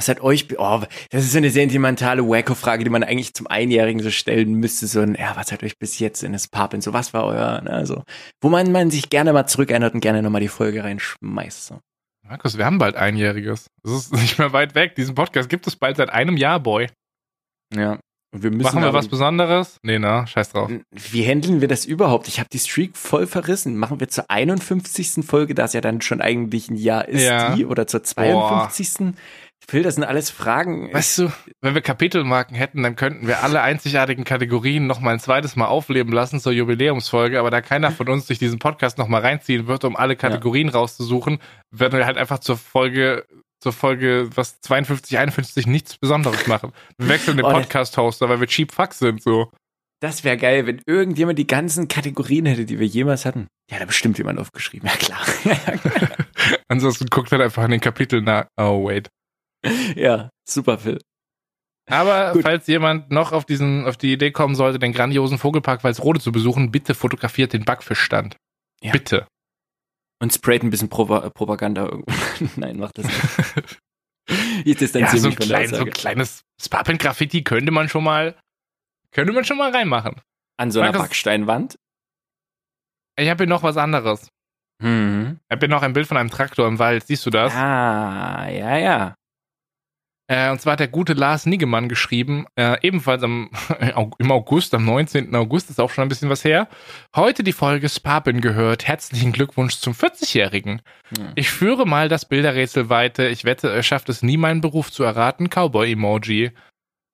Was hat euch, oh, das ist so eine sentimentale Wacko-Frage, die man eigentlich zum Einjährigen so stellen müsste, so ein, ja, was hat euch bis jetzt in das Pub und so, was war euer, ne, so, wo man, man sich gerne mal zurückerinnert und gerne nochmal die Folge reinschmeißt, so. Markus, wir haben bald Einjähriges. Das ist nicht mehr weit weg. Diesen Podcast gibt es bald seit einem Jahr, Boy. Ja. Und wir müssen Machen wir was Besonderes? Nee, na, scheiß drauf. Wie handeln wir das überhaupt? Ich habe die Streak voll verrissen. Machen wir zur 51. Folge, das ja dann schon eigentlich ein Jahr ist, Ja. die, oder zur 52. Phil, das sind alles Fragen. Weißt du, wenn wir Kapitelmarken hätten, dann könnten wir alle einzigartigen Kategorien noch mal ein zweites Mal aufleben lassen zur Jubiläumsfolge, aber da keiner von uns sich diesen Podcast noch mal reinziehen wird, um alle Kategorien rauszusuchen, werden wir halt einfach zur Folge zur Folge was 52, 51 nichts Besonderes machen. Wir wechseln den Oh, das- Podcast-Hoster, weil wir cheap fuck sind, so. Das wäre geil, wenn irgendjemand die ganzen Kategorien hätte, die wir jemals hatten. Ja, da bestimmt jemand aufgeschrieben. Ja, klar. Ansonsten guckt halt einfach in den Kapiteln nach. Oh, wait. ja, super, Phil. Aber Gut. falls jemand noch auf diesen, auf die Idee kommen sollte, den grandiosen Vogelpark Walsrode zu besuchen, bitte fotografiert den Backfischstand. Ja. Bitte. Und sprayt ein bisschen Propa Propaganda irgendwo. Nein, macht das nicht. Ich Ja, distanziere so ein, mich von klein, so ein kleines Sparpen-Graffiti könnte man schon mal, könnte man schon mal reinmachen. An so einer Markus- Backsteinwand. Ich habe hier noch was anderes. Mhm. Ich habe hier noch ein Bild von einem Traktor im Wald. Siehst du das? Ah, ja, ja. Äh, und zwar hat der gute Lars Niggemann geschrieben, äh, ebenfalls am, im August, am 19. August, ist auch schon ein bisschen was her. Heute die Folge Sparpin gehört. Herzlichen Glückwunsch zum 40-Jährigen. Ja. Ich führe mal das Bilderrätsel weiter. Ich wette, er schafft es nie, meinen Beruf zu erraten. Cowboy-Emoji.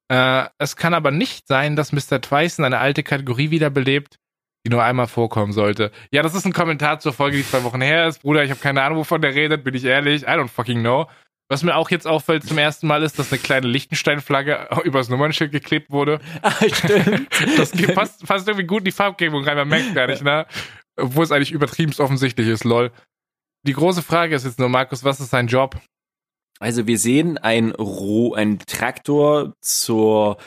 Äh, es kann aber nicht sein, dass Mr. Twyson eine alte Kategorie wiederbelebt, die nur einmal vorkommen sollte. Ja, das ist ein Kommentar zur Folge, die zwei Wochen her ist. Bruder, ich habe keine Ahnung, wovon der redet, bin ich ehrlich. I don't fucking know. Was mir auch jetzt auffällt zum ersten Mal ist, dass eine kleine Liechtenstein-Flagge übers Nummernschild geklebt wurde. Ah, stimmt. Das geht- passt, passt irgendwie gut in die Farbgebung rein, man merkt gar nicht, ne? Obwohl es eigentlich übertriebenst offensichtlich ist, lol. Die große Frage ist jetzt nur, Markus, was ist sein Job? Also wir sehen ein Roh, ein Traktor zur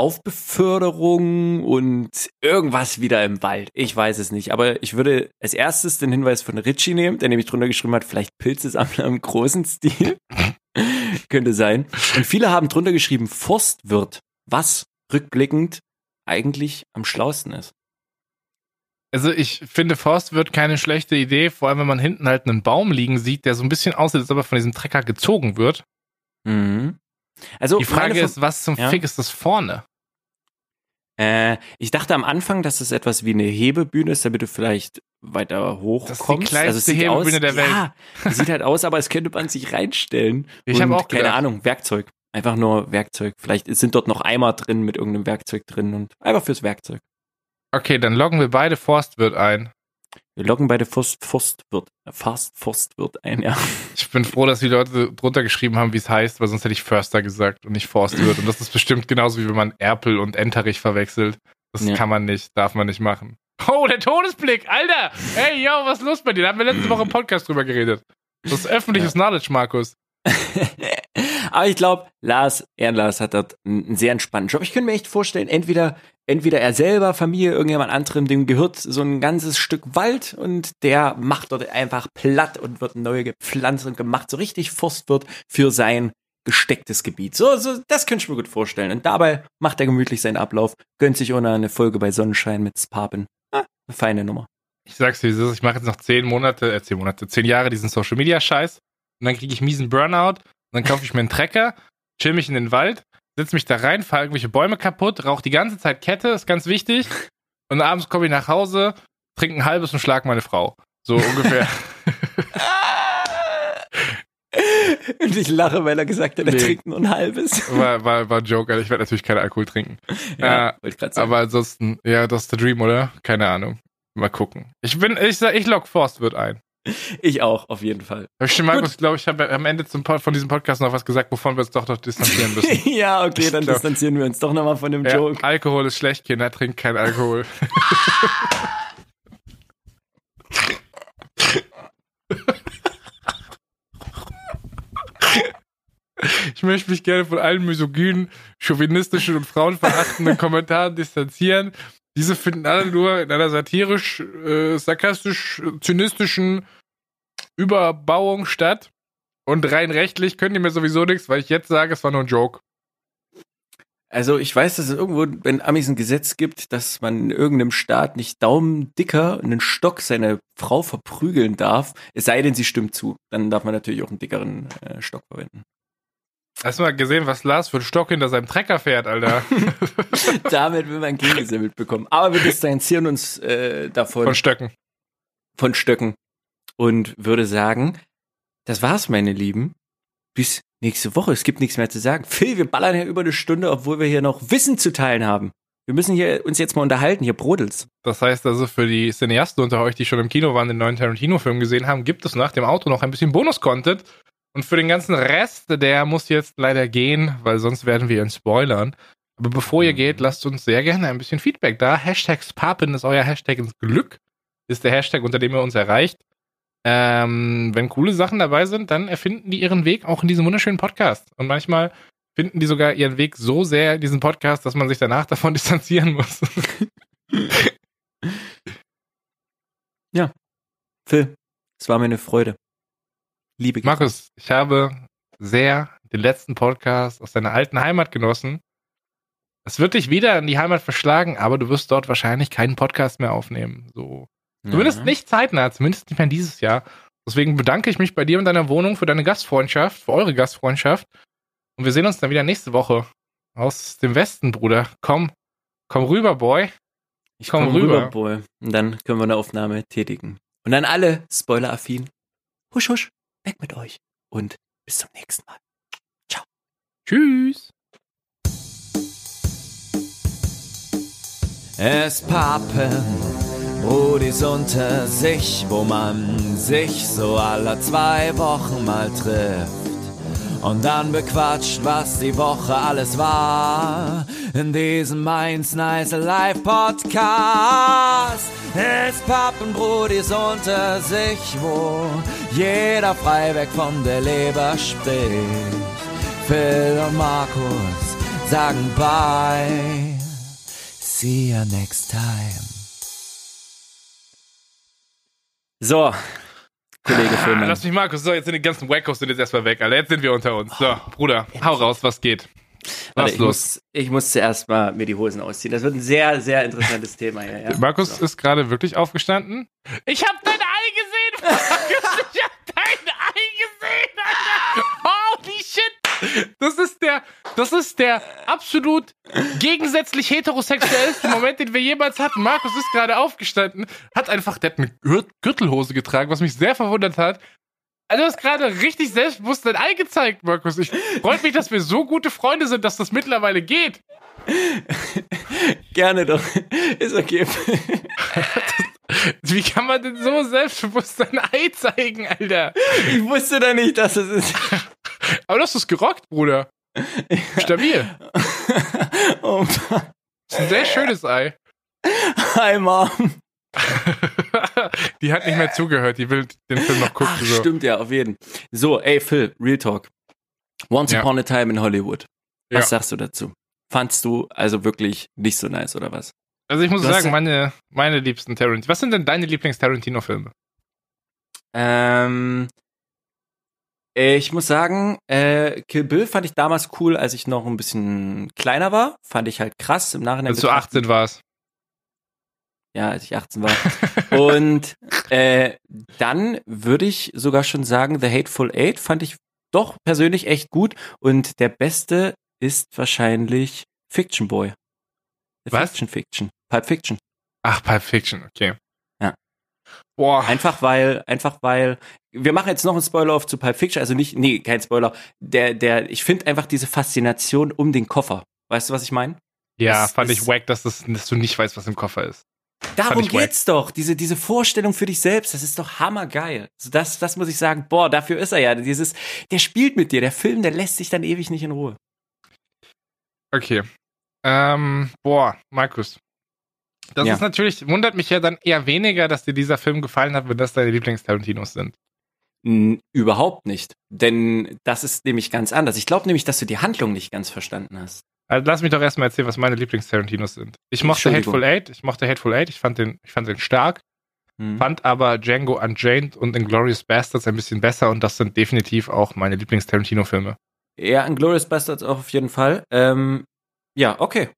Aufbeförderung und irgendwas wieder im Wald. Ich weiß es nicht, aber ich würde als erstes den Hinweis von Richie nehmen, der nämlich drunter geschrieben hat, vielleicht Pilzesammler im großen Stil. Könnte sein. Und viele haben drunter geschrieben Forstwirt, was rückblickend eigentlich am schlausten ist. Also ich finde, Forstwirt keine schlechte Idee, vor allem wenn man hinten halt einen Baum liegen sieht, der so ein bisschen aussieht, als ob er von diesem Trecker gezogen wird. Mhm. Also Die Frage ist, was zum Ja. Fick ist das vorne? Äh, ich dachte am Anfang, dass es etwas wie eine Hebebühne ist, damit du vielleicht weiter hoch Das ist die kommst. kleinste es sieht Hebebühne aus, der Welt. Ja, sieht halt aus, aber es könnte man sich reinstellen. Ich habe auch keine gedacht. Ahnung, Werkzeug. Einfach nur Werkzeug. Vielleicht sind dort noch Eimer drin mit irgendeinem Werkzeug drin und einfach fürs Werkzeug. Okay, dann loggen wir beide Forstwirt ein. Wir loggen bei der Forst, Forstwirt, Fast Forstwirt ein, ja. Ich bin froh, dass die Leute drunter geschrieben haben, wie es heißt, weil sonst hätte ich Förster gesagt und nicht Forstwirt. Und das ist bestimmt genauso, wie wenn man Erpel und Enterich verwechselt. Das Ja. kann man nicht, darf man nicht machen. Oh, der Todesblick, Alter! Hey, yo, was ist los bei dir? Da haben wir letzte Woche im Podcast drüber geredet. Das ist öffentliches Knowledge, Markus. Aber ich glaube, Lars, Ehrenlars hat dort einen einen sehr entspannten Job. Ich könnte mir echt vorstellen, entweder, entweder er selber, Familie, irgendjemand anderem, dem gehört so ein ganzes Stück Wald und der macht dort einfach platt und wird neu gepflanzt und gemacht, so richtig Forstwirt für sein gestecktes Gebiet. So, so, das könnte ich mir gut vorstellen. Und dabei macht er gemütlich seinen Ablauf, gönnt sich ohne eine Folge bei Sonnenschein mit Spapen. Ah, eine feine Nummer. Ich sag's dir, ich mache jetzt noch zehn Monate, äh, zehn Monate, zehn Jahre diesen Social Media Scheiß und dann kriege ich miesen Burnout und dann kaufe ich mir einen Trecker, chill mich in den Wald, setz mich da rein, fahre irgendwelche Bäume kaputt, rauche die ganze Zeit Kette, ist ganz wichtig. Und abends komme ich nach Hause, trinke ein halbes und schlag meine Frau. So ungefähr. Und ich lache, weil er gesagt hat, er Nee. trinkt nur ein halbes. war, war, war ein Joke, also ich werde natürlich keinen Alkohol trinken. Ja, Äh, wollte ich gerade sagen. Aber ansonsten, ja, das ist der Dream, oder? Keine Ahnung. Mal gucken. Ich bin, ich sag, ich log Forstwirt ein. Ich auch, auf jeden Fall. Ich glaube, ich habe am Ende zum, von diesem Podcast noch was gesagt, wovon wir uns doch noch distanzieren müssen. ja, okay, dann glaub, distanzieren wir uns doch nochmal von dem ja, Joke. Alkohol ist schlecht, Kinder, trinkt kein Alkohol. Ich möchte mich gerne von allen misogynen, chauvinistischen und frauenverachtenden Kommentaren distanzieren. Diese finden alle nur in einer satirisch, äh, sarkastisch, äh, zynistischen Überbauung statt. Und rein rechtlich können die mir sowieso nichts, weil ich jetzt sage, es war nur ein Joke. Also ich weiß, dass es irgendwo wenn Amis ein Gesetz gibt, dass man in irgendeinem Staat nicht daumendicker einen Stock seine Frau verprügeln darf, es sei denn, sie stimmt zu. Dann darf man natürlich auch einen dickeren äh, Stock verwenden. Hast du mal gesehen, was Lars für einen Stock hinter seinem Trecker fährt, Alter? Damit will man gegengesammelt bekommen. Aber wir distanzieren uns äh, davon. Von Stöcken. Von Stöcken. Und würde sagen, das war's, meine Lieben. Bis nächste Woche. Es gibt nichts mehr zu sagen. Phil, wir ballern ja über eine Stunde, obwohl wir hier noch Wissen zu teilen haben. Wir müssen hier uns jetzt mal unterhalten, hier brodelt's. Das heißt also, für die Cineasten unter euch, die schon im Kino waren, den neuen Tarantino-Film gesehen haben, gibt es nach dem Auto noch ein bisschen Bonus-Content. Und für den ganzen Rest, der muss jetzt leider gehen, weil sonst werden wir ihn spoilern. Aber bevor ihr geht, lasst uns sehr gerne ein bisschen Feedback da. Hashtag Spapen ist euer Hashtag ins Glück. Ist der Hashtag, unter dem ihr uns erreicht. Ähm, wenn coole Sachen dabei sind, dann erfinden die ihren Weg auch in diesem wunderschönen Podcast. Und manchmal finden die sogar ihren Weg so sehr in diesen Podcast, dass man sich danach davon distanzieren muss. ja. Phil, es war mir eine Freude. Liebe Markus, ich habe sehr den letzten Podcast aus deiner alten Heimat genossen. Es wird dich wieder in die Heimat verschlagen, aber du wirst dort wahrscheinlich keinen Podcast mehr aufnehmen. So Zumindest ja. nicht zeitnah, zumindest nicht mehr dieses Jahr. Deswegen bedanke ich mich bei dir und deiner Wohnung für deine Gastfreundschaft, für eure Gastfreundschaft. Und wir sehen uns dann wieder nächste Woche aus dem Westen, Bruder. Komm, komm rüber, Boy. Ich komm, komm rüber. rüber, Boy. Und dann können wir eine Aufnahme tätigen. Und dann alle Spoiler-affin. Husch, husch, weg mit euch. Und bis zum nächsten Mal. Ciao. Tschüss. Es pappen Brudis unter sich, wo man sich so alle zwei Wochen mal trifft. Und dann bequatscht, was die Woche alles war. In diesem Mainz Nice Live Podcast. Es pappen Brudis unter sich, wo jeder frei weg von der Leber spricht. Phil und Markus sagen bye. See you next time. So, Kollege ah, Filmer. Lass mich Markus, so, jetzt sind die ganzen Wackos sind jetzt erstmal weg, Alter. Jetzt sind wir unter uns. So, Bruder, hau raus, was geht? Was Warte, ich los? Muss, ich muss zuerst mal mir die Hosen ausziehen. Das wird ein sehr, sehr interessantes Thema hier. Ja. Markus so. ist gerade wirklich aufgestanden. Ich hab dein Ei gesehen, Markus! Ich hab dein Ei gesehen, Alter! Holy shit! Das ist der, das ist der absolut gegensätzlich heterosexuellste Moment, den wir jemals hatten. Markus ist gerade aufgestanden, hat einfach, der hat eine Gürtelhose getragen, was mich sehr verwundert hat. Also, du hast gerade richtig selbstbewusst dein Ei gezeigt, Markus. Ich freut mich, dass wir so gute Freunde sind, dass das mittlerweile geht. Gerne doch. Ist okay. Wie kann man denn so selbstbewusst sein Ei zeigen, Alter? Ich wusste da nicht, dass es ist. Aber du hast es gerockt, Bruder. Stabil. oh Mann. Das ist ein sehr schönes Ei. Hi, Mom. die hat nicht mehr zugehört, die will den Film noch gucken. Ach, so. Stimmt ja, auf jeden. So, ey, Phil, Real Talk. Once ja. Upon a Time in Hollywood. Was ja. sagst du dazu? Fandst du also wirklich nicht so nice, oder was? Also ich muss sagen, meine, meine liebsten Tarantino. Was sind denn deine Lieblings-Tarantino-Filme? Ähm, ich muss sagen, äh, Kill Bill fand ich damals cool, als ich noch ein bisschen kleiner war. Fand ich halt krass im Nachhinein. Als du 18 warst. Ja, als ich 18 war. Und äh, dann würde ich sogar schon sagen, The Hateful Eight fand ich doch persönlich echt gut. Und der beste ist wahrscheinlich Fiction Boy. The Was? Fiction Fiction. Pulp Fiction. Ach, Pulp Fiction, okay. Boah. Einfach weil, einfach weil, wir machen jetzt noch einen Spoiler auf zu Pulp Fiction, also nicht, nee, kein Spoiler. Der, der, ich finde einfach diese Faszination um den Koffer. Weißt du, was ich meine? Ja, das, fand ich wack, dass, das, dass du nicht weißt, was im Koffer ist. Darum geht's wack. doch. Diese, diese Vorstellung für dich selbst, das ist doch hammergeil. Also das, das muss ich sagen. Boah, dafür ist er ja. Dieses, der spielt mit dir. Der Film, der lässt sich dann ewig nicht in Ruhe. Okay. Ähm, boah, Markus. Das ja. ist natürlich, wundert mich ja dann eher weniger, dass dir dieser Film gefallen hat, wenn das deine Lieblings-Tarantinos sind. Überhaupt nicht. Denn das ist nämlich ganz anders. Ich glaube nämlich, dass du die Handlung nicht ganz verstanden hast. Also lass mich doch erstmal erzählen, was meine Lieblings-Tarantinos sind. Ich mochte Hateful Eight, ich mochte Hateful Eight, ich fand den, ich fand den stark, hm. fand aber Django Unchained und Inglourious Bastards ein bisschen besser und das sind definitiv auch meine Lieblings-Tarantino-Filme. Ja, Inglourious Bastards auch auf jeden Fall. Ähm, ja, okay.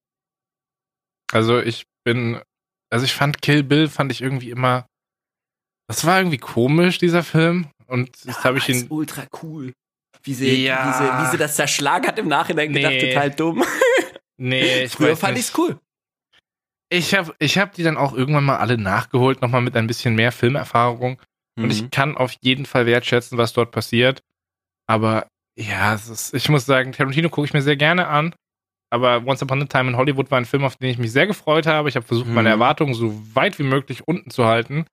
Also ich bin, also ich fand Kill Bill fand ich irgendwie immer, das war irgendwie komisch, dieser Film. Und jetzt ja, habe ich ihn. ultra cool. Wie sie, ja. wie, sie, wie sie das zerschlagen hat im Nachhinein nee. gedacht, total dumm. Nee, ich Früher fand ich es cool. Ich habe ich hab die dann auch irgendwann mal alle nachgeholt, nochmal mit ein bisschen mehr Filmerfahrung. Mhm. Und ich mhm. kann auf jeden Fall wertschätzen, was dort passiert. Aber ja, ist, ich muss sagen, Tarantino gucke ich mir sehr gerne an. Aber Once Upon a Time in Hollywood war ein Film, auf den ich mich sehr gefreut habe. Ich habe versucht, mhm. meine Erwartungen so weit wie möglich unten zu halten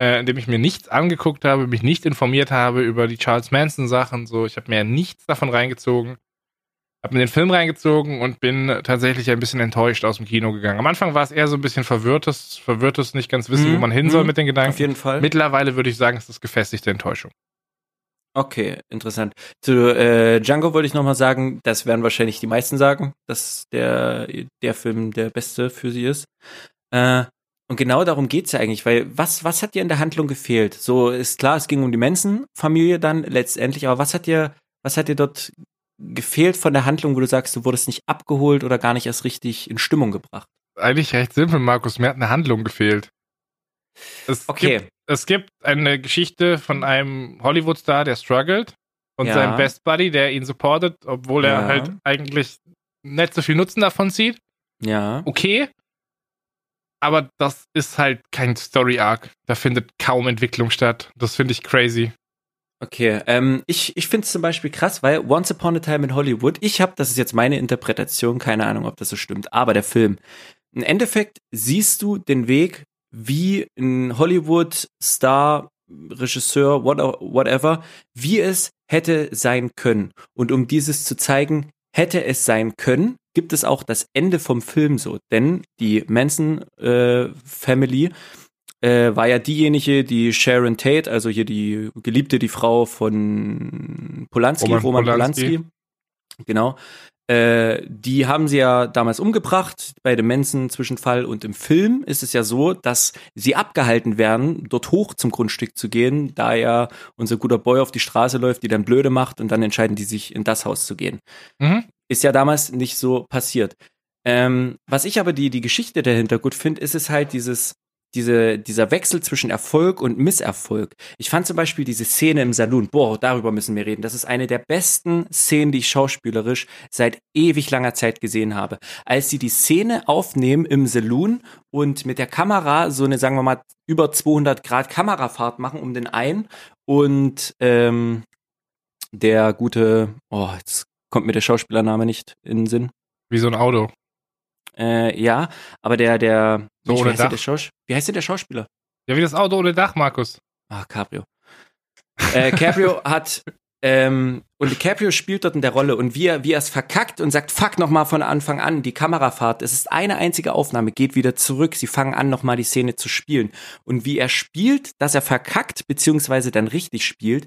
äh, indem ich mir nichts angeguckt habe, mich nicht informiert habe über die Charles Manson Sachen. So, ich habe mir nichts davon reingezogen, habe mir den Film reingezogen und bin tatsächlich ein bisschen enttäuscht aus dem Kino gegangen. Am Anfang war es eher so ein bisschen verwirrtes, verwirrtes, nicht ganz wissen, mhm. wo man hin soll mhm. mit den Gedanken. Auf jeden Fall. Mittlerweile würde ich sagen, es ist gefestigte Enttäuschung. Okay, interessant. Zu äh, Django wollte ich nochmal sagen, das werden wahrscheinlich die meisten sagen, dass der, der Film der beste für sie ist. Äh, und genau darum geht's ja eigentlich, weil was, was hat dir in der Handlung gefehlt? So ist klar, es ging um die Manson-Familie dann letztendlich, aber was hat dir, was hat dir dort gefehlt von der Handlung, wo du sagst, du wurdest nicht abgeholt oder gar nicht erst richtig in Stimmung gebracht? Eigentlich recht simpel, Markus. Mir hat eine Handlung gefehlt. Es okay. Gibt, es gibt eine Geschichte von einem Hollywood-Star, der struggelt und ja. seinem Best Buddy, der ihn supportet, obwohl er ja. halt eigentlich nicht so viel Nutzen davon zieht. Ja. Okay aber das ist halt kein Story Arc. Da findet kaum Entwicklung statt. Das finde ich crazy. Okay, ähm, ich, ich finde es zum Beispiel krass, weil Once Upon a Time in Hollywood, ich habe, das ist jetzt meine Interpretation, keine Ahnung, ob das so stimmt, aber der Film, im Endeffekt siehst du den Weg, wie ein Hollywood-Star, Regisseur, whatever, wie es hätte sein können. Und um dieses zu zeigen, hätte es sein können, gibt es auch das Ende vom Film so. Denn die Manson äh, Family äh, war ja diejenige, die Sharon Tate, also hier die Geliebte, die Frau von Polanski, Roman, Roman Polanski. Polanski. Genau. Äh, die haben sie ja damals umgebracht bei dem Manson-Zwischenfall und im Film ist es ja so, dass sie abgehalten werden, dort hoch zum Grundstück zu gehen, da ja unser guter Boy auf die Straße läuft, die dann blöde macht und dann entscheiden die sich in das Haus zu gehen. Mhm. Ist ja damals nicht so passiert. Ähm, was ich aber die, die Geschichte dahinter gut finde, ist es halt dieses, diese, dieser Wechsel zwischen Erfolg und Misserfolg. Ich fand zum Beispiel diese Szene im Saloon, boah, darüber müssen wir reden. Das ist eine der besten Szenen, die ich schauspielerisch seit ewig langer Zeit gesehen habe. Als sie die Szene aufnehmen im Saloon und mit der Kamera so eine, sagen wir mal, über 200 Grad Kamerafahrt machen um den einen und ähm, der gute, oh, jetzt kommt mir der Schauspielername nicht in den Sinn. Wie so ein Auto. Äh, ja, aber der, der, so wie, heißt der Schaus wie heißt denn der Schauspieler? Ja, wie das Auto ohne Dach, Markus. Ah, Cabrio. Äh, Cabrio hat, ähm, und DiCaprio spielt dort in der Rolle und wie er, wie er es verkackt und sagt, fuck nochmal von Anfang an, die Kamerafahrt, es ist eine einzige Aufnahme, geht wieder zurück, sie fangen an, nochmal die Szene zu spielen. Und wie er spielt, dass er verkackt, beziehungsweise dann richtig spielt,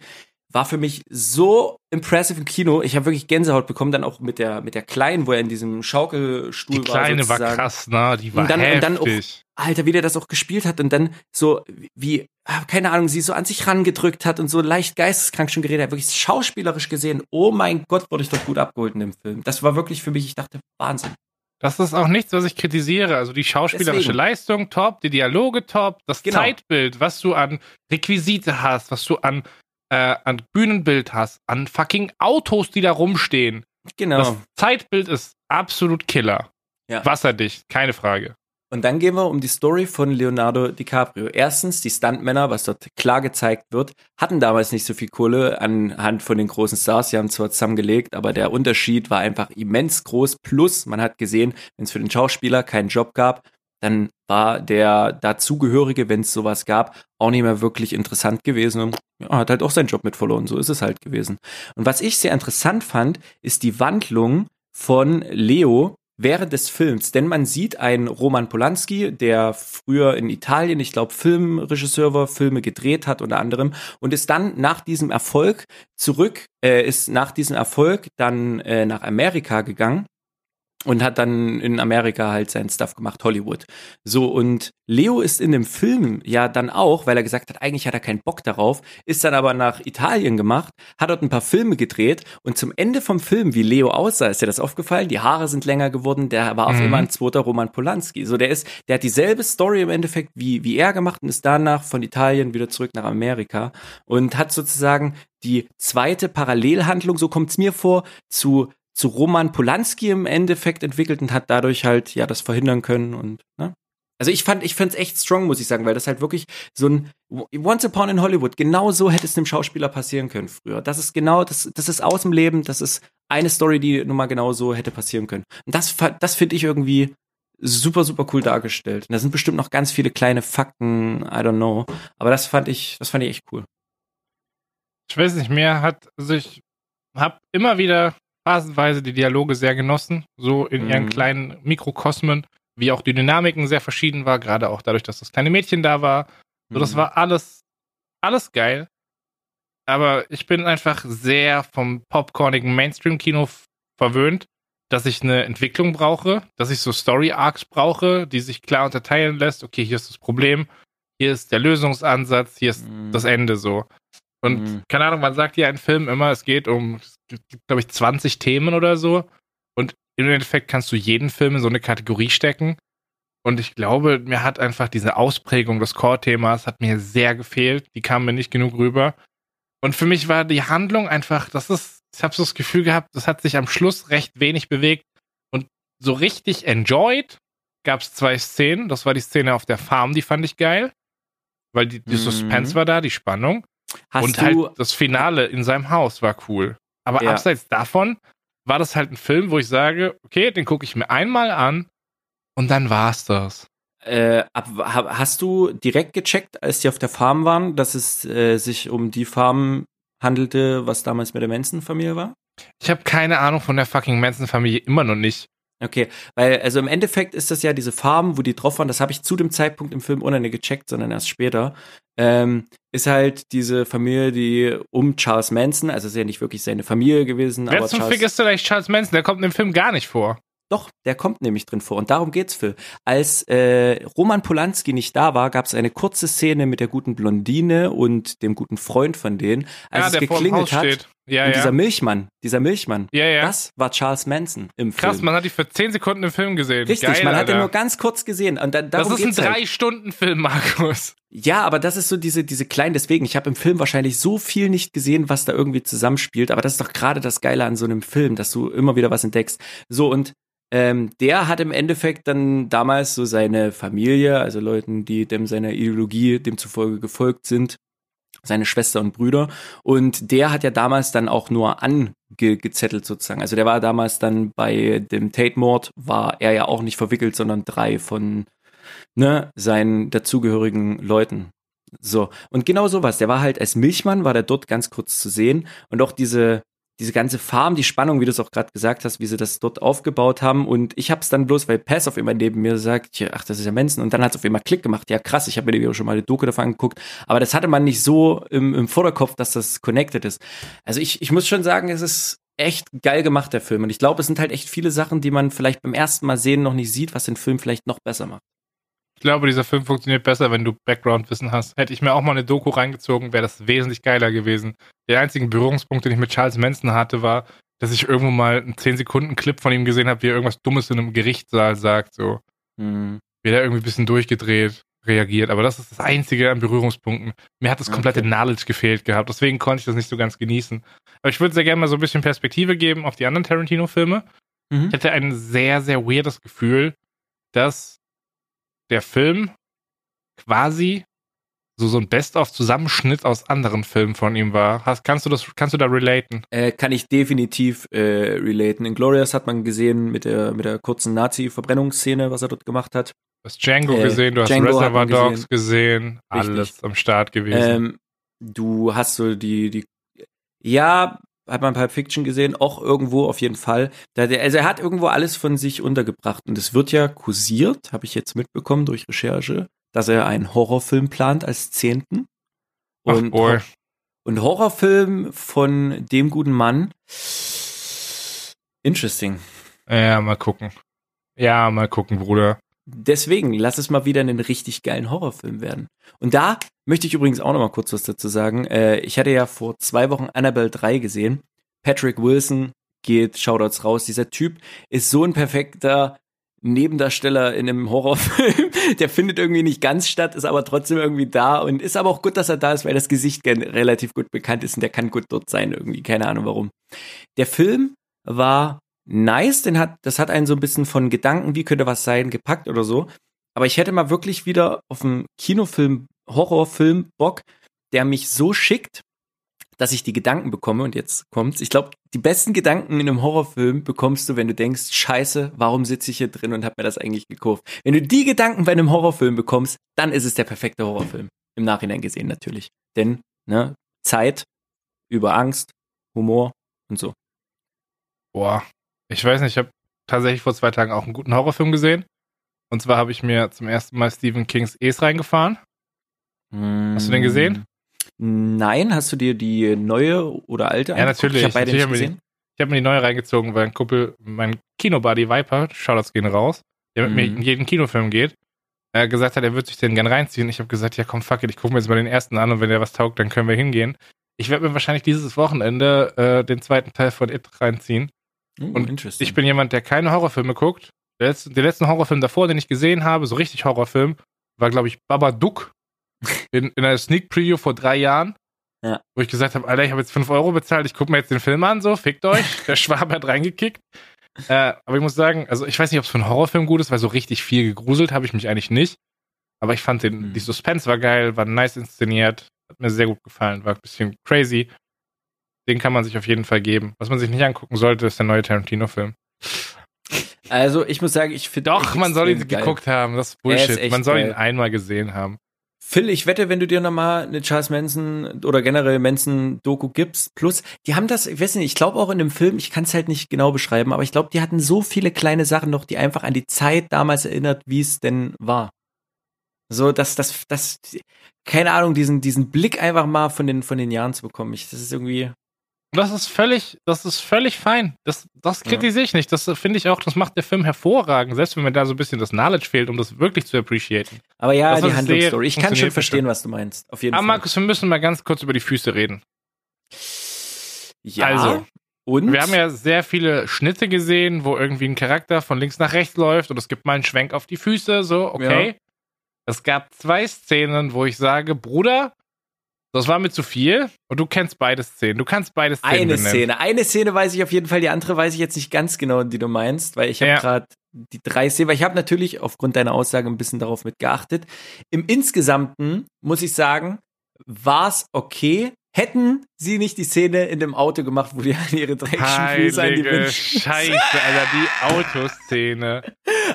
war für mich so impressive im Kino. Ich habe wirklich Gänsehaut bekommen, dann auch mit der mit der kleinen, wo er in diesem Schaukelstuhl war. Die kleine war, war krass, ne? Die war und dann, heftig. Und dann auch, Alter, wie der das auch gespielt hat und dann so wie ah, keine Ahnung, sie so an sich rangedrückt hat und so leicht geisteskrank schon geredet hat, wirklich schauspielerisch gesehen. Oh mein Gott, wurde ich doch gut abgeholt in dem Film. Das war wirklich für mich, ich dachte, Wahnsinn. Das ist auch nichts, was ich kritisiere. Also die schauspielerische Deswegen. Leistung top, die Dialoge top, das genau. Zeitbild, was du an Requisite hast, was du an äh, an Bühnenbild hast, an fucking Autos, die da rumstehen. Genau. Das Zeitbild ist absolut Killer. Ja. Wasserdicht, keine Frage. Und dann gehen wir um die Story von Leonardo DiCaprio. Erstens, die Stuntmänner, was dort klar gezeigt wird, hatten damals nicht so viel Kohle anhand von den großen Stars. Sie haben zwar zusammengelegt, aber der Unterschied war einfach immens groß. Plus, man hat gesehen, wenn es für den Schauspieler keinen Job gab, dann war der dazugehörige, wenn es sowas gab, auch nicht mehr wirklich interessant gewesen und ja, hat halt auch seinen Job mit verloren. So ist es halt gewesen. Und was ich sehr interessant fand, ist die Wandlung von Leo, während des Films, denn man sieht einen Roman Polanski, der früher in Italien, ich glaube, Filmregisseur war, Filme gedreht hat unter anderem und ist dann nach diesem Erfolg zurück, äh, ist nach diesem Erfolg dann äh, nach Amerika gegangen und hat dann in Amerika halt seinen Stuff gemacht, Hollywood. So, und Leo ist in dem Film ja dann auch, weil er gesagt hat, eigentlich hat er keinen Bock darauf, ist dann aber nach Italien gemacht, hat dort ein paar Filme gedreht und zum Ende vom Film, wie Leo aussah, ist dir das aufgefallen? Die Haare sind länger geworden, der war auf Mhm. einmal ein zweiter Roman Polanski. So, der ist, der hat dieselbe Story im Endeffekt wie, wie er gemacht und ist danach von Italien wieder zurück nach Amerika und hat sozusagen die zweite Parallelhandlung, so kommt's mir vor, zu zu Roman Polanski im Endeffekt entwickelt und hat dadurch halt ja das verhindern können und ne? Also ich fand, ich fand's echt strong, muss ich sagen, weil das halt wirklich so ein Once Upon in Hollywood, genau so hätte es einem Schauspieler passieren können früher. Das ist genau, das, das ist aus dem Leben, das ist eine Story, die nun mal genau so hätte passieren können. Und das, das finde ich irgendwie super, super cool dargestellt. Und da sind bestimmt noch ganz viele kleine Fakten, I don't know. Aber das fand ich, das fand ich echt cool. Ich weiß nicht, mir hat, also ich habe immer wieder phasenweise die Dialoge sehr genossen, so in ihren Mhm. kleinen Mikrokosmen, wie auch die Dynamiken sehr verschieden war, gerade auch dadurch, dass das kleine Mädchen da war. So, das Mhm. war alles, alles geil. Aber ich bin einfach sehr vom popcornigen Mainstream-Kino verwöhnt, dass ich eine Entwicklung brauche, dass ich so Story-Arcs brauche, die sich klar unterteilen lässt. Okay, hier ist das Problem, hier ist der Lösungsansatz, hier ist Mhm. das Ende so. Und Mhm. keine Ahnung, man sagt ja in Filmen immer, es geht um, glaube ich, 20 Themen oder so. Und im Endeffekt kannst du jeden Film in so eine Kategorie stecken. Und ich glaube, mir hat einfach diese Ausprägung des Core-Themas hat mir sehr gefehlt. Die kam mir nicht genug rüber. Und für mich war die Handlung einfach, das ist, ich habe so das Gefühl gehabt, das hat sich am Schluss recht wenig bewegt. Und so richtig enjoyed gab es zwei Szenen. Das war die Szene auf der Farm, die fand ich geil. Weil die, die Mhm. Suspense war da, die Spannung. Hast und halt das Finale in seinem Haus war cool. Aber Ja. abseits davon war das halt ein Film, wo ich sage, okay, den gucke ich mir einmal an und dann war's das. Äh, hast du direkt gecheckt, als die auf der Farm waren, dass es äh, sich um die Farm handelte, was damals mit der Manson-Familie war? Ich habe keine Ahnung von der fucking Manson-Familie immer noch nicht. Okay, weil also im Endeffekt ist das ja diese Farm, wo die drauf waren, das habe ich zu dem Zeitpunkt im Film ohne gecheckt, sondern erst später, ähm, ist halt diese Familie, die um Charles Manson, also ist ja nicht wirklich seine Familie gewesen, Wer aber zum Charles, Fick ist denn eigentlich Charles Manson? Der kommt in dem Film gar nicht vor. Doch, der kommt nämlich drin vor. Und darum geht's, Phil. Als äh, Roman Polanski nicht da war, gab es eine kurze Szene mit der guten Blondine und dem guten Freund von denen, als ja, es geklingelt hat. steht. Ja, und ja. dieser Milchmann, dieser Milchmann, ja, ja. das war Charles Manson im Krass, Film. man hat die für 10 Sekunden im Film gesehen. Richtig, Geil, man hat den Alter. nur ganz kurz gesehen. Und da, Das ist ein geht's halt. Drei-Stunden-Film, Markus. Ja, aber das ist so diese, diese kleinen, deswegen, ich habe im Film wahrscheinlich so viel nicht gesehen, was da irgendwie zusammenspielt, aber das ist doch gerade das Geile an so einem Film, dass du immer wieder was entdeckst. So, und ähm, der hat im Endeffekt dann damals so seine Familie, also Leuten, die dem seiner Ideologie demzufolge gefolgt sind, seine Schwester und Brüder. Und der hat ja damals dann auch nur angezettelt sozusagen. Also der war damals dann bei dem Tate-Mord, war er ja auch nicht verwickelt, sondern drei von ne, seinen dazugehörigen Leuten. So. Und genau sowas. Der war halt als Milchmann, war der dort ganz kurz zu sehen. Und auch diese, diese ganze Farm, die Spannung, wie du es auch gerade gesagt hast, wie sie das dort aufgebaut haben. Und ich hab's dann bloß, weil Pass auf immer neben mir sagt, ach, das ist ja Manson. Und dann hat's auf einmal Klick gemacht. Ja, krass, ich habe mir schon mal eine Doku davon angeguckt. Aber das hatte man nicht so im, im Vorderkopf, dass das connected ist. Also ich, ich muss schon sagen, es ist echt geil gemacht, der Film. Und ich glaube, es sind halt echt viele Sachen, die man vielleicht beim ersten Mal sehen noch nicht sieht, was den Film vielleicht noch besser macht. Ich glaube, dieser Film funktioniert besser, wenn du Background-Wissen hast. Hätte ich mir auch mal eine Doku reingezogen, wäre das wesentlich geiler gewesen. Der einzige Berührungspunkt, den ich mit Charles Manson hatte, war, dass ich irgendwo mal einen 10-Sekunden-Clip von ihm gesehen habe, wie er irgendwas Dummes in einem Gerichtssaal sagt, so. Hm. Wie er irgendwie ein bisschen durchgedreht reagiert. Aber das ist das einzige an Berührungspunkten. Mir hat das komplette Okay. Knowledge gefehlt gehabt. Deswegen konnte ich das nicht so ganz genießen. Aber ich würde sehr gerne mal so ein bisschen Perspektive geben auf die anderen Tarantino-Filme. Mhm. Ich hatte ein sehr, sehr weirdes Gefühl, dass der Film quasi so, so ein Best-of-Zusammenschnitt aus anderen Filmen von ihm war. Hast, kannst du das, kannst du da relaten? Äh, kann ich definitiv äh, relaten. In Glorious hat man gesehen mit der, mit der kurzen Nazi-Verbrennungsszene, was er dort gemacht hat. Du hast Django Äh, gesehen, du hast Django hat Reservoir Dogs gesehen, Richtig. alles am Start gewesen. Ähm, du hast so die, die, ja, hat man Pulp Fiction gesehen, auch irgendwo auf jeden Fall. Also er hat irgendwo alles von sich untergebracht und es wird ja kursiert, habe ich jetzt mitbekommen durch Recherche, dass er einen Horrorfilm plant als Zehnten. Und, Ach, boy. und Horrorfilm von dem guten Mann. Interesting. Ja, mal gucken. Ja, mal gucken, Bruder. Deswegen, lass es mal wieder einen richtig geilen Horrorfilm werden. Und da möchte ich übrigens auch noch mal kurz was dazu sagen. Äh, ich hatte ja vor zwei Wochen Annabelle 3 gesehen. Patrick Wilson geht, Shoutouts raus. Dieser Typ ist so ein perfekter Nebendarsteller in einem Horrorfilm. Der findet irgendwie nicht ganz statt, ist aber trotzdem irgendwie da und ist aber auch gut, dass er da ist, weil das Gesicht relativ gut bekannt ist und der kann gut dort sein irgendwie. Keine Ahnung warum. Der Film war nice, den hat, das hat einen so ein bisschen von Gedanken, wie könnte was sein, gepackt oder so. Aber ich hätte mal wirklich wieder auf einen Kinofilm, Horrorfilm Bock, der mich so schickt, dass ich die Gedanken bekomme. Und jetzt kommt's. Ich glaube, die besten Gedanken in einem Horrorfilm bekommst du, wenn du denkst, scheiße, warum sitze ich hier drin und hab mir das eigentlich gekauft? Wenn du die Gedanken bei einem Horrorfilm bekommst, dann ist es der perfekte Horrorfilm. Im Nachhinein gesehen natürlich. Denn, ne, Zeit über Angst, Humor und so. Boah, ich weiß nicht, ich habe tatsächlich vor zwei Tagen auch einen guten Horrorfilm gesehen. Und zwar habe ich mir zum ersten Mal Stephen Kings Es reingefahren. Hast du den gesehen? Nein, hast du dir die neue oder alte Ja, angeguckt? natürlich. Ich habe beide Natürlich nicht die-. Ich habe mir die neue reingezogen, weil ein Kumpel, mein Kinobuddy Viper, Shoutouts gehen raus, der mit mir Mhm. in jeden Kinofilm geht, äh, gesagt hat, er würde sich den gern reinziehen. Ich habe gesagt, ja komm, fuck it, ich gucke mir jetzt mal den ersten an und wenn der was taugt, dann können wir hingehen. Ich werde mir wahrscheinlich dieses Wochenende äh, den zweiten Teil von It reinziehen. Oh, Und. Ich bin jemand, der keine Horrorfilme guckt. Der letzte, den letzten Horrorfilm davor, den ich gesehen habe, so richtig Horrorfilm, war, glaube ich, Babadook in, in einer Sneak Preview vor drei Jahren. Ja. Wo ich gesagt habe, Alter, ich habe jetzt 5 Euro bezahlt, ich gucke mir jetzt den Film an, so, fickt euch. Der Schwab hat reingekickt. Äh, aber ich muss sagen, also ich weiß nicht, ob es für einen Horrorfilm gut ist, weil so richtig viel gegruselt habe ich mich eigentlich nicht. Aber ich fand den, Hm. die Suspense war geil, war nice inszeniert, hat mir sehr gut gefallen, war ein bisschen crazy. Den kann man sich auf jeden Fall geben. Was man sich nicht angucken sollte, ist der neue Tarantino-Film. also ich muss sagen, ich finde Doch, man soll ihn geil. geguckt haben. Das ist ist Bullshit. echt man soll geil. ihn einmal gesehen haben. Phil, ich wette, wenn du dir nochmal eine Charles Manson oder generell Manson-Doku gibst, plus, die haben das, ich weiß nicht, ich glaube auch in dem Film, ich kann es halt nicht genau beschreiben, aber ich glaube, die hatten so viele kleine Sachen noch, die einfach an die Zeit damals erinnert, wie es denn war. So, dass, das, das, keine Ahnung, diesen, diesen Blick einfach mal von den, von den Jahren zu bekommen. Ich, das ist irgendwie, Das ist völlig, das ist völlig fein. Das, das kritisiere ich nicht. Das äh, finde ich auch, das macht der Film hervorragend, selbst wenn mir da so ein bisschen das Knowledge fehlt, um das wirklich zu appreciaten. aber ja, Das, die ich Handlungsstory. Ich kann schon verstehen, was du meinst. Auf jeden Aber Fall. Markus, wir müssen mal ganz kurz über die Füße reden. ja. also, und? Wir haben ja sehr viele Schnitte gesehen, wo irgendwie ein Charakter von links nach rechts läuft und es gibt mal einen Schwenk auf die Füße, so, okay. Ja. Es gab zwei Szenen, wo ich sage, Bruder, das war mir zu viel und du kennst beide Szenen. Du kannst beide Szenen Eine benennen. Szene. Eine Szene weiß ich auf jeden Fall, die andere weiß ich jetzt nicht ganz genau, die du meinst, weil ich habe Ja. gerade die drei Szenen, weil ich habe natürlich aufgrund deiner Aussage ein bisschen darauf mitgeachtet. Im Insgesamten muss ich sagen, war es okay. Hätten sie nicht die Szene in dem Auto gemacht, wo die an ihre dreckigen Füße an die Windschild. Scheiße, Alter, die Autoszene.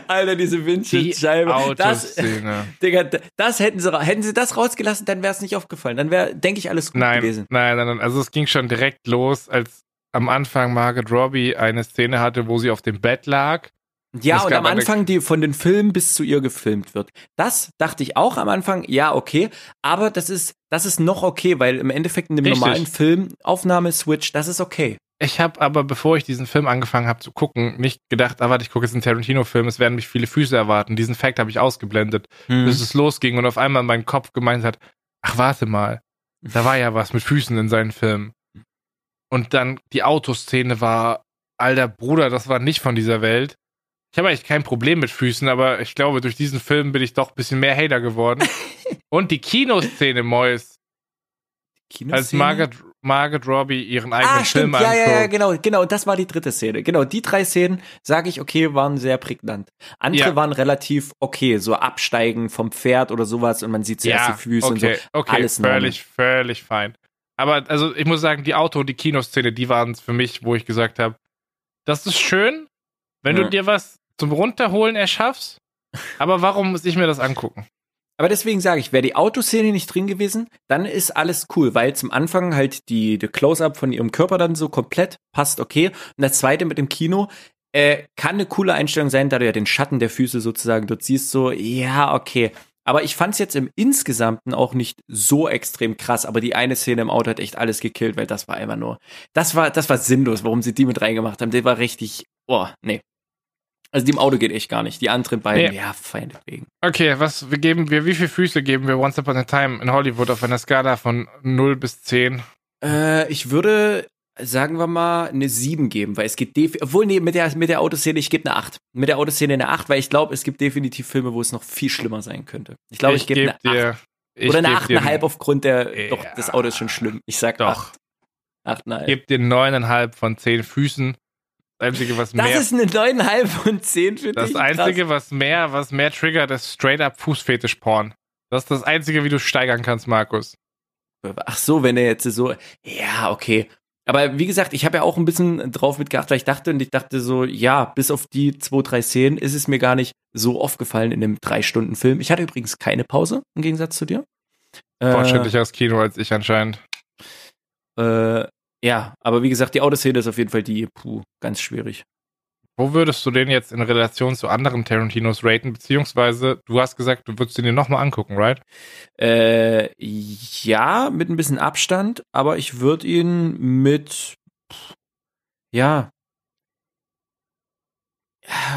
Alter, diese Die Windschutzscheibe. Das, Autoszene. Digga, das hätten sie, hätten sie das rausgelassen, dann wäre es nicht aufgefallen. Dann wäre, denke ich, alles gut Nein, gewesen. nein, nein, nein. Also es ging schon direkt los, als am Anfang Margaret Robbie eine Szene hatte, wo sie auf dem Bett lag. Ja, und am Anfang, die von den Filmen bis zu ihr gefilmt wird. Das dachte ich auch am Anfang, ja, okay. Aber das ist, das ist noch okay, weil im Endeffekt in dem Richtig. normalen Film, Aufnahme, Switch, das ist okay. Ich habe aber, bevor ich diesen Film angefangen habe zu gucken, nicht gedacht, ah, warte, ich gucke jetzt einen Tarantino-Film, es werden mich viele Füße erwarten. Diesen Fact habe ich ausgeblendet, Mhm. bis es losging und auf einmal mein Kopf gemeint hat, ach, warte mal, da war ja was mit Füßen in seinen Filmen. Und dann die Autoszene war, alter Bruder, das war nicht von dieser Welt. Ich habe eigentlich kein Problem mit Füßen, aber ich glaube, durch diesen Film bin ich doch ein bisschen mehr Hater geworden. und die Kinoszene, Mois, als Kinoszene? Margaret, Margaret Robbie ihren eigenen Ah, Film stimmt, ja, ja, ja, genau, genau, das war die dritte Szene. Genau, die drei Szenen, sage ich, okay, waren sehr prägnant. Andere Ja. waren relativ okay, so absteigen vom Pferd oder sowas und man sieht zuerst die Füße okay, und so. Okay, Alles normal. völlig, völlig fein. Aber also ich muss sagen, die Auto- und die Kinoszene, die waren es für mich, wo ich gesagt habe, das ist schön, wenn Ja. du dir was zum Runterholen erschaffst, aber warum muss ich mir das angucken? Aber deswegen sage ich, wäre die Autoszene nicht drin gewesen, dann ist alles cool, weil zum Anfang halt die, die Close-up von ihrem Körper dann so komplett passt, okay. Und das zweite mit dem Kino, äh, kann eine coole Einstellung sein, da du ja den Schatten der Füße sozusagen dort siehst, so, ja, okay. Aber ich fand es jetzt im Insgesamten auch nicht so extrem krass, aber die eine Szene im Auto hat echt alles gekillt, weil das war einfach nur, das war, das war sinnlos, warum sie die mit reingemacht haben. Der war richtig, oh, nee. Also die im Auto geht echt gar nicht. Die anderen beiden, Nee. ja, feinetwegen. Okay, was wir geben wir, wie viele Füße geben wir Once Upon a Time in Hollywood auf einer Skala von 0 bis 10? Äh, ich würde, sagen wir mal, eine 7 geben, weil es gibt definitiv, obwohl, nee, mit der, mit der Autoszene, ich gebe eine 8. Mit der Autoszene eine 8, weil ich glaube, es gibt definitiv Filme, wo es noch viel schlimmer sein könnte. Ich glaube, ich, gebe geb eine 8. dir. ich Oder eine geb dir- 8,5 aufgrund der, Ja. doch, das Auto ist schon schlimm. Ich sag Doch. 8. 8,5. Gib dir 9,5 von 10 Füßen. Das Einzige, was Das mehr. ist eine 9,5 von 10 für Das dich. Einzige, was mehr, was mehr triggert, ist straight up Fußfetisch-Porn. Das ist das Einzige, wie du steigern kannst, Markus. Ach so, wenn er jetzt so, ja, okay. Aber wie gesagt, ich habe ja auch ein bisschen drauf mitgedacht, weil ich dachte und ich dachte so, ja, bis auf die zwei, drei Szenen ist es mir gar nicht so aufgefallen in dem drei Stunden Film. Ich hatte übrigens keine Pause im Gegensatz zu dir. Äh, Fortschrittlicheres Kino als ich anscheinend. äh, ja, aber wie gesagt, die Autoszene ist auf jeden Fall die, puh, ganz schwierig. Wo würdest du den jetzt in Relation zu anderen Tarantinos raten? Beziehungsweise, du hast gesagt, du würdest ihn dir nochmal angucken, right? Äh, ja, mit ein bisschen Abstand, aber ich würde ihn mit, ja,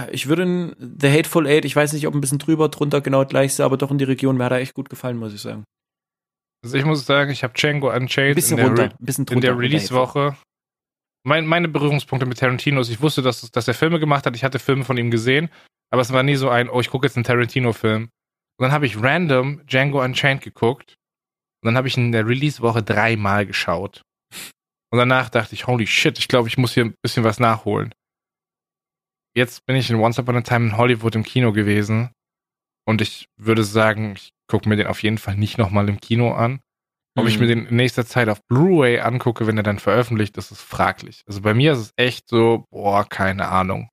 ich würde ihn, The Hateful Eight, ich weiß nicht, ob ein bisschen drüber, drunter, genau gleich aber doch in die Region, mir hat er echt gut gefallen, muss ich sagen. Also ich muss sagen, ich habe Django Unchained bisschen in der, runter, bisschen in der. Release-Woche. Mein, meine Berührungspunkte mit Tarantino ist, ich wusste, dass, dass er Filme gemacht hat, ich hatte Filme von ihm gesehen, aber es war nie so ein, oh, ich gucke jetzt einen Tarantino-Film. Und dann habe ich random Django Unchained geguckt und dann habe ich in der Release-Woche dreimal geschaut. Und danach dachte ich, holy shit, ich glaube, ich muss hier ein bisschen was nachholen. Jetzt bin ich in Once Upon a Time in Hollywood im Kino gewesen und ich würde sagen, ich gucke mir den auf jeden Fall nicht nochmal im Kino an. Ob ich Mhm. mir den in nächster Zeit auf Blu-ray angucke, wenn er dann veröffentlicht, das ist fraglich. Also bei mir ist es echt so, boah, keine Ahnung.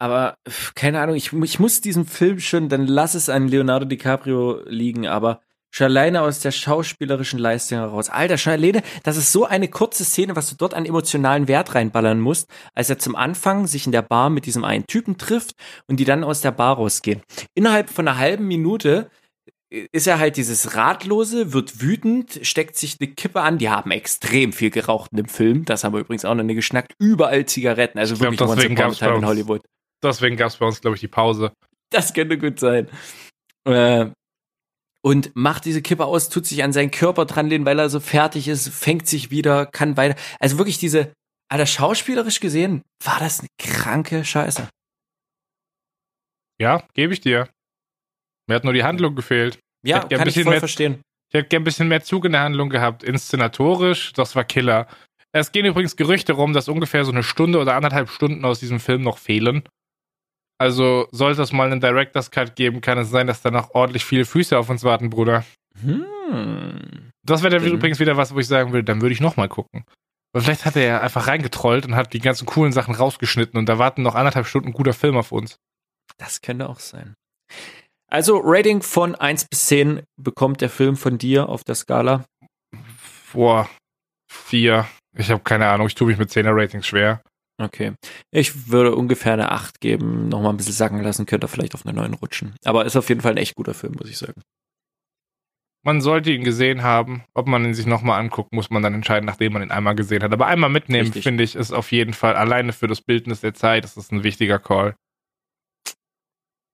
Aber keine Ahnung, ich, ich muss diesen Film schon, dann lass es an Leonardo DiCaprio liegen, aber schon alleine aus der schauspielerischen Leistung heraus. Alter, schon alleine, das ist so eine kurze Szene, was du dort an emotionalen Wert reinballern musst, als er zum Anfang sich in der Bar mit diesem einen Typen trifft und die dann aus der Bar rausgehen. Innerhalb von einer halben Minute ist er halt dieses Ratlose, wird wütend, steckt sich eine Kippe an. Die haben extrem viel geraucht in dem Film. Das haben wir übrigens auch noch nie geschnackt. Überall Zigaretten. Also Ich glaub, wirklich once deswegen gab's bei in Hollywood. Deswegen gab es bei uns, glaube ich, die Pause. Das könnte gut sein. Äh, und macht diese Kippe aus, tut sich an seinen Körper dran lehnen, weil er so fertig ist, fängt sich wieder, kann weiter. Also wirklich diese, Alter, schauspielerisch gesehen, war das eine kranke Scheiße. Ja, gebe ich dir. Mir hat nur die Handlung gefehlt. Ja, gern kann ich voll mehr- verstehen. Ich hätte gern ein bisschen mehr Zug in der Handlung gehabt. Inszenatorisch, das war Killer. Es gehen übrigens Gerüchte rum, dass ungefähr so eine Stunde oder anderthalb Stunden aus diesem Film noch fehlen. Also sollte es mal einen Director's Cut geben, kann es sein, dass da noch ordentlich viele Füße auf uns warten, Bruder. Hm. Das wäre dann Mhm. übrigens wieder was, wo ich sagen würde, dann würde ich nochmal gucken. Weil vielleicht hat er ja einfach reingetrollt und hat die ganzen coolen Sachen rausgeschnitten und da warten noch anderthalb Stunden guter Film auf uns. Das könnte auch sein. Also, Rating von 1 bis 10 bekommt der Film von dir auf der Skala. Boah, vier. Ich habe keine Ahnung, ich tue mich mit 10er Ratings schwer. Okay. Ich würde ungefähr eine 8 geben, nochmal ein bisschen sacken lassen, könnte er vielleicht auf eine 9 rutschen. Aber ist auf jeden Fall ein echt guter Film, muss ich sagen. Man sollte ihn gesehen haben. Ob man ihn sich nochmal anguckt, muss man dann entscheiden, nachdem man ihn einmal gesehen hat. Aber einmal mitnehmen, finde ich, ist auf jeden Fall alleine für das Bildnis der Zeit, das ist ein wichtiger Call.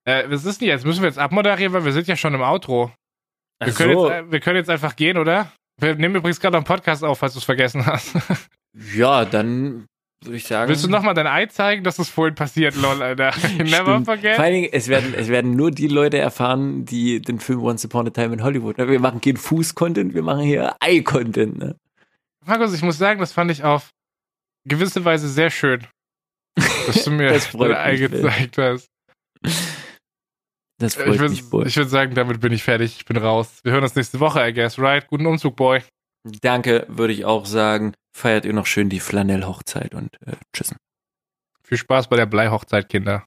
Äh, was ist denn jetzt? Müssen wir jetzt abmoderieren, weil wir sind ja schon im Outro. Wir, Ach können, so. jetzt, äh, wir können jetzt einfach gehen, oder? Wir nehmen übrigens gerade noch einen Podcast auf, falls du es vergessen hast. Ja, dann würde ich sagen. Willst du nochmal dein Ei zeigen, dass das vorhin passiert, lol, Alter? Never forget. Vor allen Dingen, es werden, es werden nur die Leute erfahren, die den Film Once Upon a Time in Hollywood. ne? Wir machen keinen Fuß-Content, wir machen hier Ei-Content. Ne? Markus, ich muss sagen, das fand ich auf gewisse Weise sehr schön, dass du mir Das dein Ei gezeigt hast. Das Ich freut würde mich wohl. ich würd sagen, damit bin ich fertig. Ich bin raus. Wir hören uns nächste Woche, I guess, right? Guten Umzug, Boy. Danke, würde ich auch sagen. Feiert ihr noch schön die Flanell-Hochzeit und äh, tschüss. Viel Spaß bei der Bleihochzeit, Kinder.